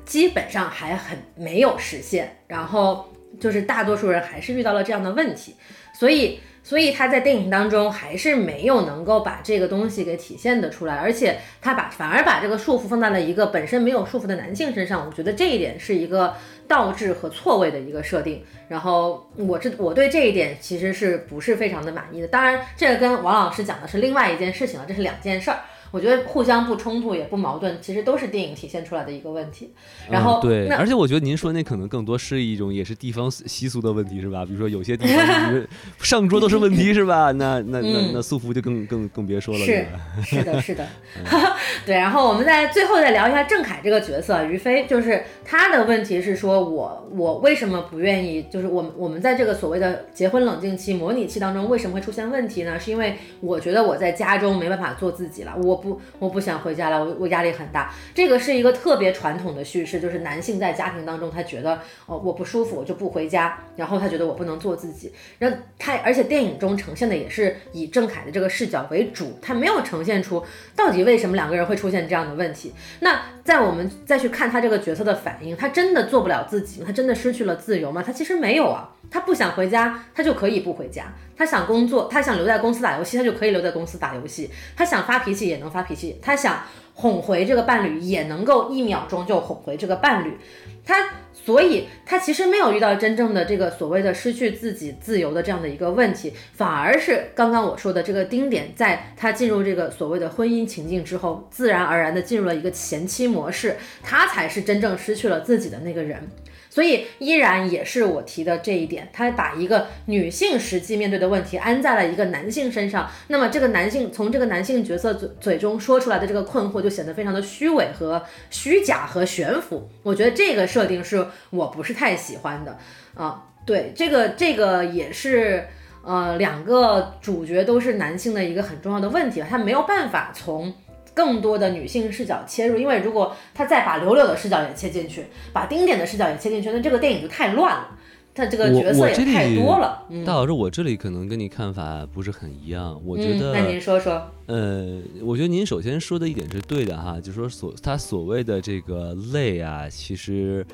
基本上还很没有实现，然后就是大多数人还是遇到了这样的问题，所以。所以他在电影当中还是没有能够把这个东西给体现的出来，而且他把反而把这个束缚放在了一个本身没有束缚的男性身上，我觉得这一点是一个倒置和错位的一个设定。然后我这我对这一点其实是不是非常的满意的。当然，这个跟王老师讲的是另外一件事情了，这是两件事儿。我觉得互相不冲突也不矛盾，其实都是电影体现出来的一个问题。然后对，而且我觉得您说那可能更多是一种也是地方习俗的问题，是吧？比如说有些地方 上桌都是问题，是吧？那那那那素福就更更更别说了。是是的是的，对。然后我们再最后再聊一下郑恺这个角色于飞，就是他的问题是说我我为什么不愿意？就是我们我们在这个所谓的结婚冷静期、模拟期当中为什么会出现问题呢？是因为我觉得我在家中没办法做自己了，我。不，我不想回家了，我我压力很大。这个是一个特别传统的叙事，就是男性在家庭当中，他觉得哦我不舒服，我就不回家，然后他觉得我不能做自己。然后他，而且电影中呈现的也是以郑恺的这个视角为主，他没有呈现出到底为什么两个人会出现这样的问题。那在我们再去看他这个角色的反应，他真的做不了自己？他真的失去了自由吗？他其实没有啊。他不想回家，他就可以不回家；他想工作，他想留在公司打游戏，他就可以留在公司打游戏；他想发脾气也能发脾气；他想哄回这个伴侣，也能够一秒钟就哄回这个伴侣。他，所以他其实没有遇到真正的这个所谓的失去自己自由的这样的一个问题，反而是刚刚我说的这个丁点，在他进入这个所谓的婚姻情境之后，自然而然的进入了一个前妻模式，他才是真正失去了自己的那个人。所以依然也是我提的这一点，他把一个女性实际面对的问题安在了一个男性身上，那么这个男性从这个男性角色嘴嘴中说出来的这个困惑就显得非常的虚伪和虚假和悬浮。我觉得这个设定是我不是太喜欢的啊。对，这个这个也是呃两个主角都是男性的一个很重要的问题，他没有办法从。更多的女性视角切入，因为如果他再把柳柳的视角也切进去，把丁点的视角也切进去，那这个电影就太乱了。他这个角色也太多了。大老师，我这里可能跟你看法不是很一样。我觉得，那您说说。呃，我觉得您首先说的一点是对的哈，就说所他所谓的这个累啊，其实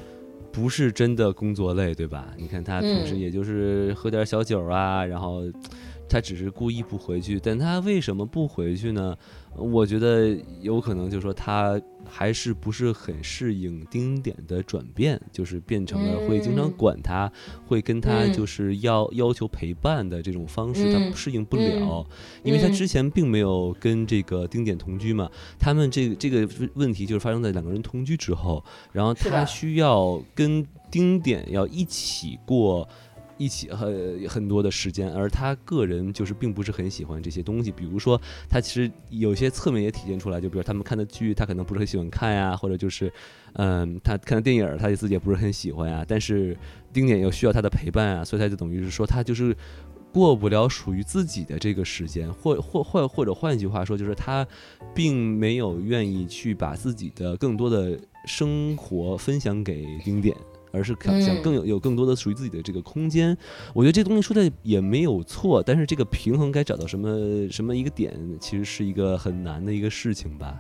不是真的工作累，对吧？你看他平时也就是喝点小酒啊，然后他只是故意不回去，但他为什么不回去呢？我觉得有可能，就是说他还是不是很适应丁点的转变，就是变成了会经常管他，会跟他就是要要求陪伴的这种方式，他适应不了，因为他之前并没有跟这个丁点同居嘛。他们这个这个问题就是发生在两个人同居之后，然后他需要跟丁点要一起过。一起很很多的时间，而他个人就是并不是很喜欢这些东西。比如说，他其实有些侧面也体现出来，就比如他们看的剧，他可能不是很喜欢看呀，或者就是，嗯，他看的电影，他自己也不是很喜欢呀。但是丁点又需要他的陪伴啊，所以他就等于是说，他就是过不了属于自己的这个时间，或 或或或者换句话说，就是他并没有愿意去把自己的更多的生活分享给丁点。而是想更有有更多的属于自己的这个空间。我觉得这东西说的也没有错，但是这个平衡该找到什么什么一个点，其实是一个很难的一个事情吧。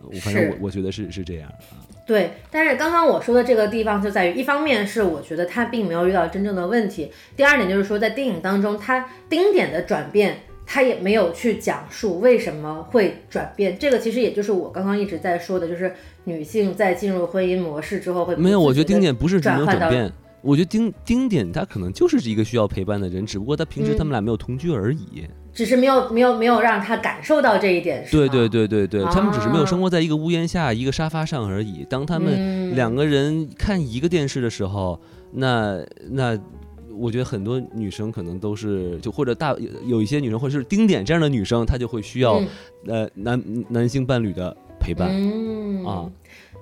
我反正我我觉得是是这样啊。对，但是刚刚我说的这个地方就在于，一方面是我觉得他并没有遇到真正的问题，第二点就是说在电影当中他丁点的转变。他也没有去讲述为什么会转变，这个其实也就是我刚刚一直在说的，就是女性在进入婚姻模式之后会没有。我觉得丁点不是转转变，我觉得丁丁点他可能就是一个需要陪伴的人，只不过他平时他们俩没有同居而已，只是没有没有没有让他感受到这一点。对对对对对，他们只是没有生活在一个屋檐下一个沙发上而已。当他们两个人看一个电视的时候，那那。我觉得很多女生可能都是，就或者大有一些女生，或者是丁点这样的女生，她就会需要呃男男性伴侣的陪伴。嗯啊，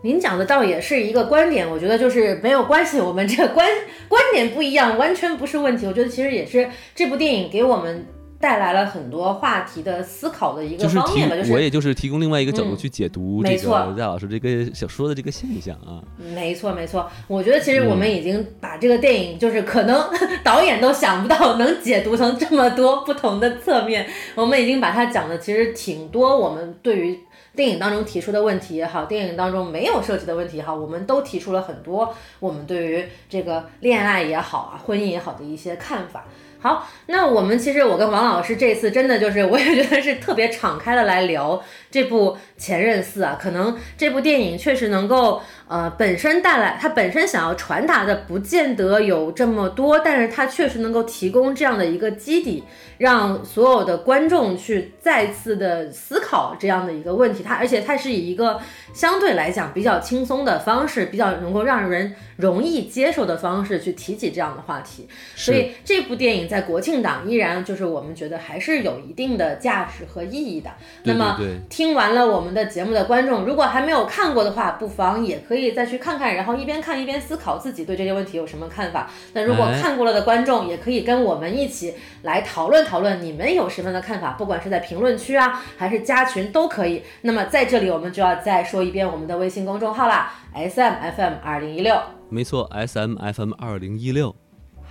您讲的倒也是一个观点，我觉得就是没有关系，我们这个观观点不一样，完全不是问题。我觉得其实也是这部电影给我们。带来了很多话题的思考的一个方面吧，就是我也就是提供另外一个角度去解读这个戴老师这个小说的这个现象啊。没错没错，我觉得其实我们已经把这个电影，就是可能导演都想不到能解读成这么多不同的侧面，我们已经把它讲的其实挺多。我们对于电影当中提出的问题也好，电影当中没有涉及的问题也好，我们都提出了很多我们对于这个恋爱也好啊，婚姻也好的一些看法。好，那我们其实我跟王老师这次真的就是，我也觉得是特别敞开的来聊这部《前任四》啊，可能这部电影确实能够。呃，本身带来它本身想要传达的不见得有这么多，但是它确实能够提供这样的一个基底，让所有的观众去再次的思考这样的一个问题。它而且它是以一个相对来讲比较轻松的方式，比较能够让人容易接受的方式去提起这样的话题。所以这部电影在国庆档依然就是我们觉得还是有一定的价值和意义的。那么听完了我们的节目的观众，如果还没有看过的话，不妨也可以。可以再去看看，然后一边看一边思考自己对这些问题有什么看法。那如果看过了的观众，也可以跟我们一起来讨论讨论，你们有什么样的看法？不管是在评论区啊，还是加群都可以。那么在这里，我们就要再说一遍我们的微信公众号啦，S M F M 二零一六。没错，S M F M 二零一六。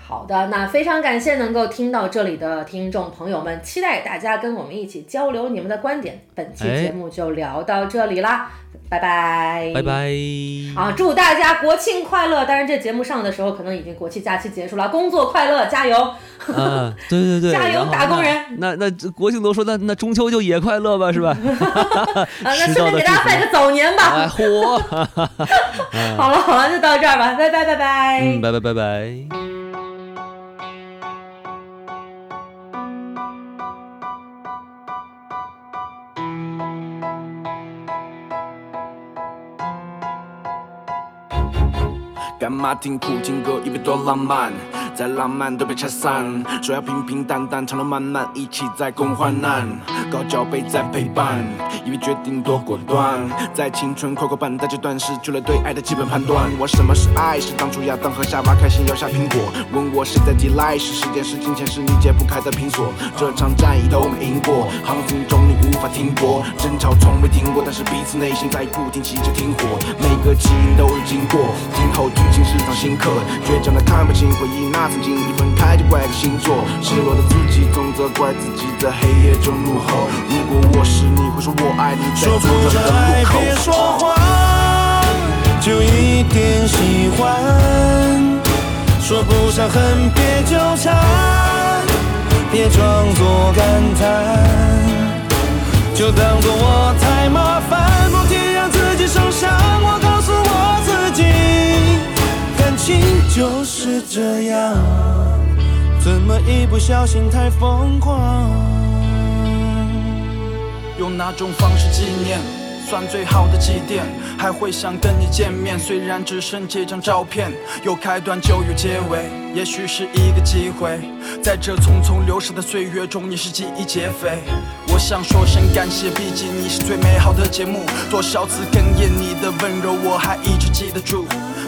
好的，那非常感谢能够听到这里的听众朋友们，期待大家跟我们一起交流你们的观点。本期节目就聊到这里啦。拜拜，拜拜啊！祝大家国庆快乐！当然，这节目上的时候可能已经国庆假期结束了，工作快乐，加油！啊，对对对，加油，打工人！那那国庆都说，那那中秋就也快乐吧，是吧？啊，那顺便给大家拜个早年吧！嚯！好了好了，就到这儿吧，拜拜拜拜，嗯，拜拜拜拜。干嘛听苦情歌？再浪漫都被拆散。说要平平淡淡，长路漫漫，一起在共患难。高脚杯在陪伴，以为决定多果断。在青春快过半的阶段，失去了对爱的基本判断。我什么是爱？是当初亚当和夏娃开心咬下苹果。问我谁在抵赖？是时间，是金钱，是你解不开的拼锁。这场战役都没赢过，航行中你无法停泊。争吵从未停过，但是彼此内心在不停骑着停火。每个起因都是经过，今后剧。情是场新课，倔强的看不清回忆，那曾经一分开就怪个星座。失落的自己总责怪自己在黑夜中怒吼。如果我是你，会说我爱你。说不着爱别说谎，就一点喜欢。说不上恨别纠缠，别装作感叹，就当作我太麻就是这样，怎么一不小心太疯狂？用哪种方式纪念，算最好的祭奠？还会想跟你见面，虽然只剩几张照片。有开端就有结尾，也许是一个机会。在这匆匆流逝的岁月中，你是记忆劫匪。我想说声感谢，毕竟你是最美好的节目。多少次哽咽，你的温柔我还一直记得住。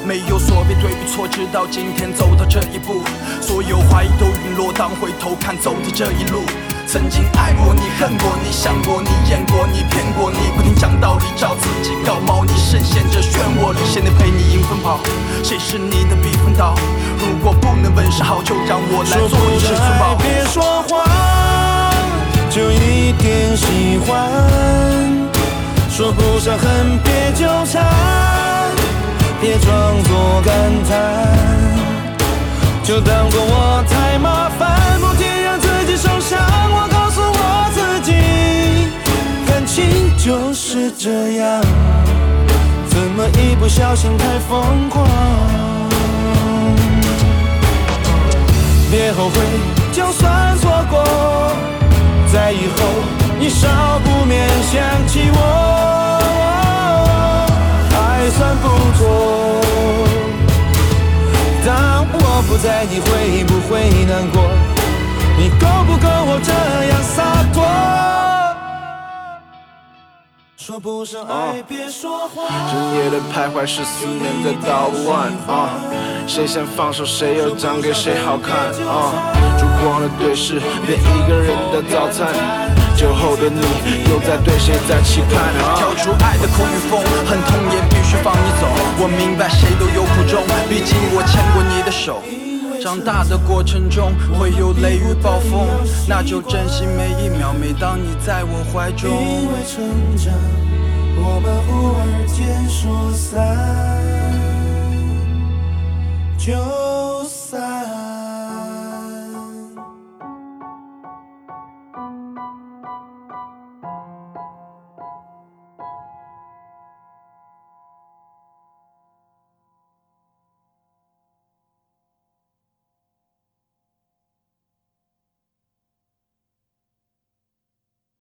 没有所谓对与错，直到今天走到这一步，所有怀疑都陨落。当回头看走的这一路，曾经爱过你，恨过你，想过你，演过你，骗过你，不停讲道理，找自己搞毛你，深陷这漩涡里，谁能陪你迎风跑？谁是你的避风岛？如果不能问声好，就让我来做你至尊宝。别说谎，就一点喜欢。说不上恨，别纠缠，别装作感叹，就当做我太麻烦，不停让自己受伤。我告诉我自己，感情就是这样，怎么一不小心太疯狂？别后悔，就算错过，在以后你少不免想起我，算不错。当我不在，你会不会难过？你够不够我这样洒脱？说不上爱，别说谎。深夜的徘徊是思念的捣乱啊，谁先放手谁又长给谁好看啊？烛光的对视，变一个人的早餐。酒后的你又在对谁在期盼？跳出爱的空与风，很痛也去放你走。我明白谁都有苦衷，毕竟我牵过你的手。长大的过程中会有雷雨暴风，那就珍惜每一秒。每当你在我怀中，因为成长，我们忽尔间说散，就散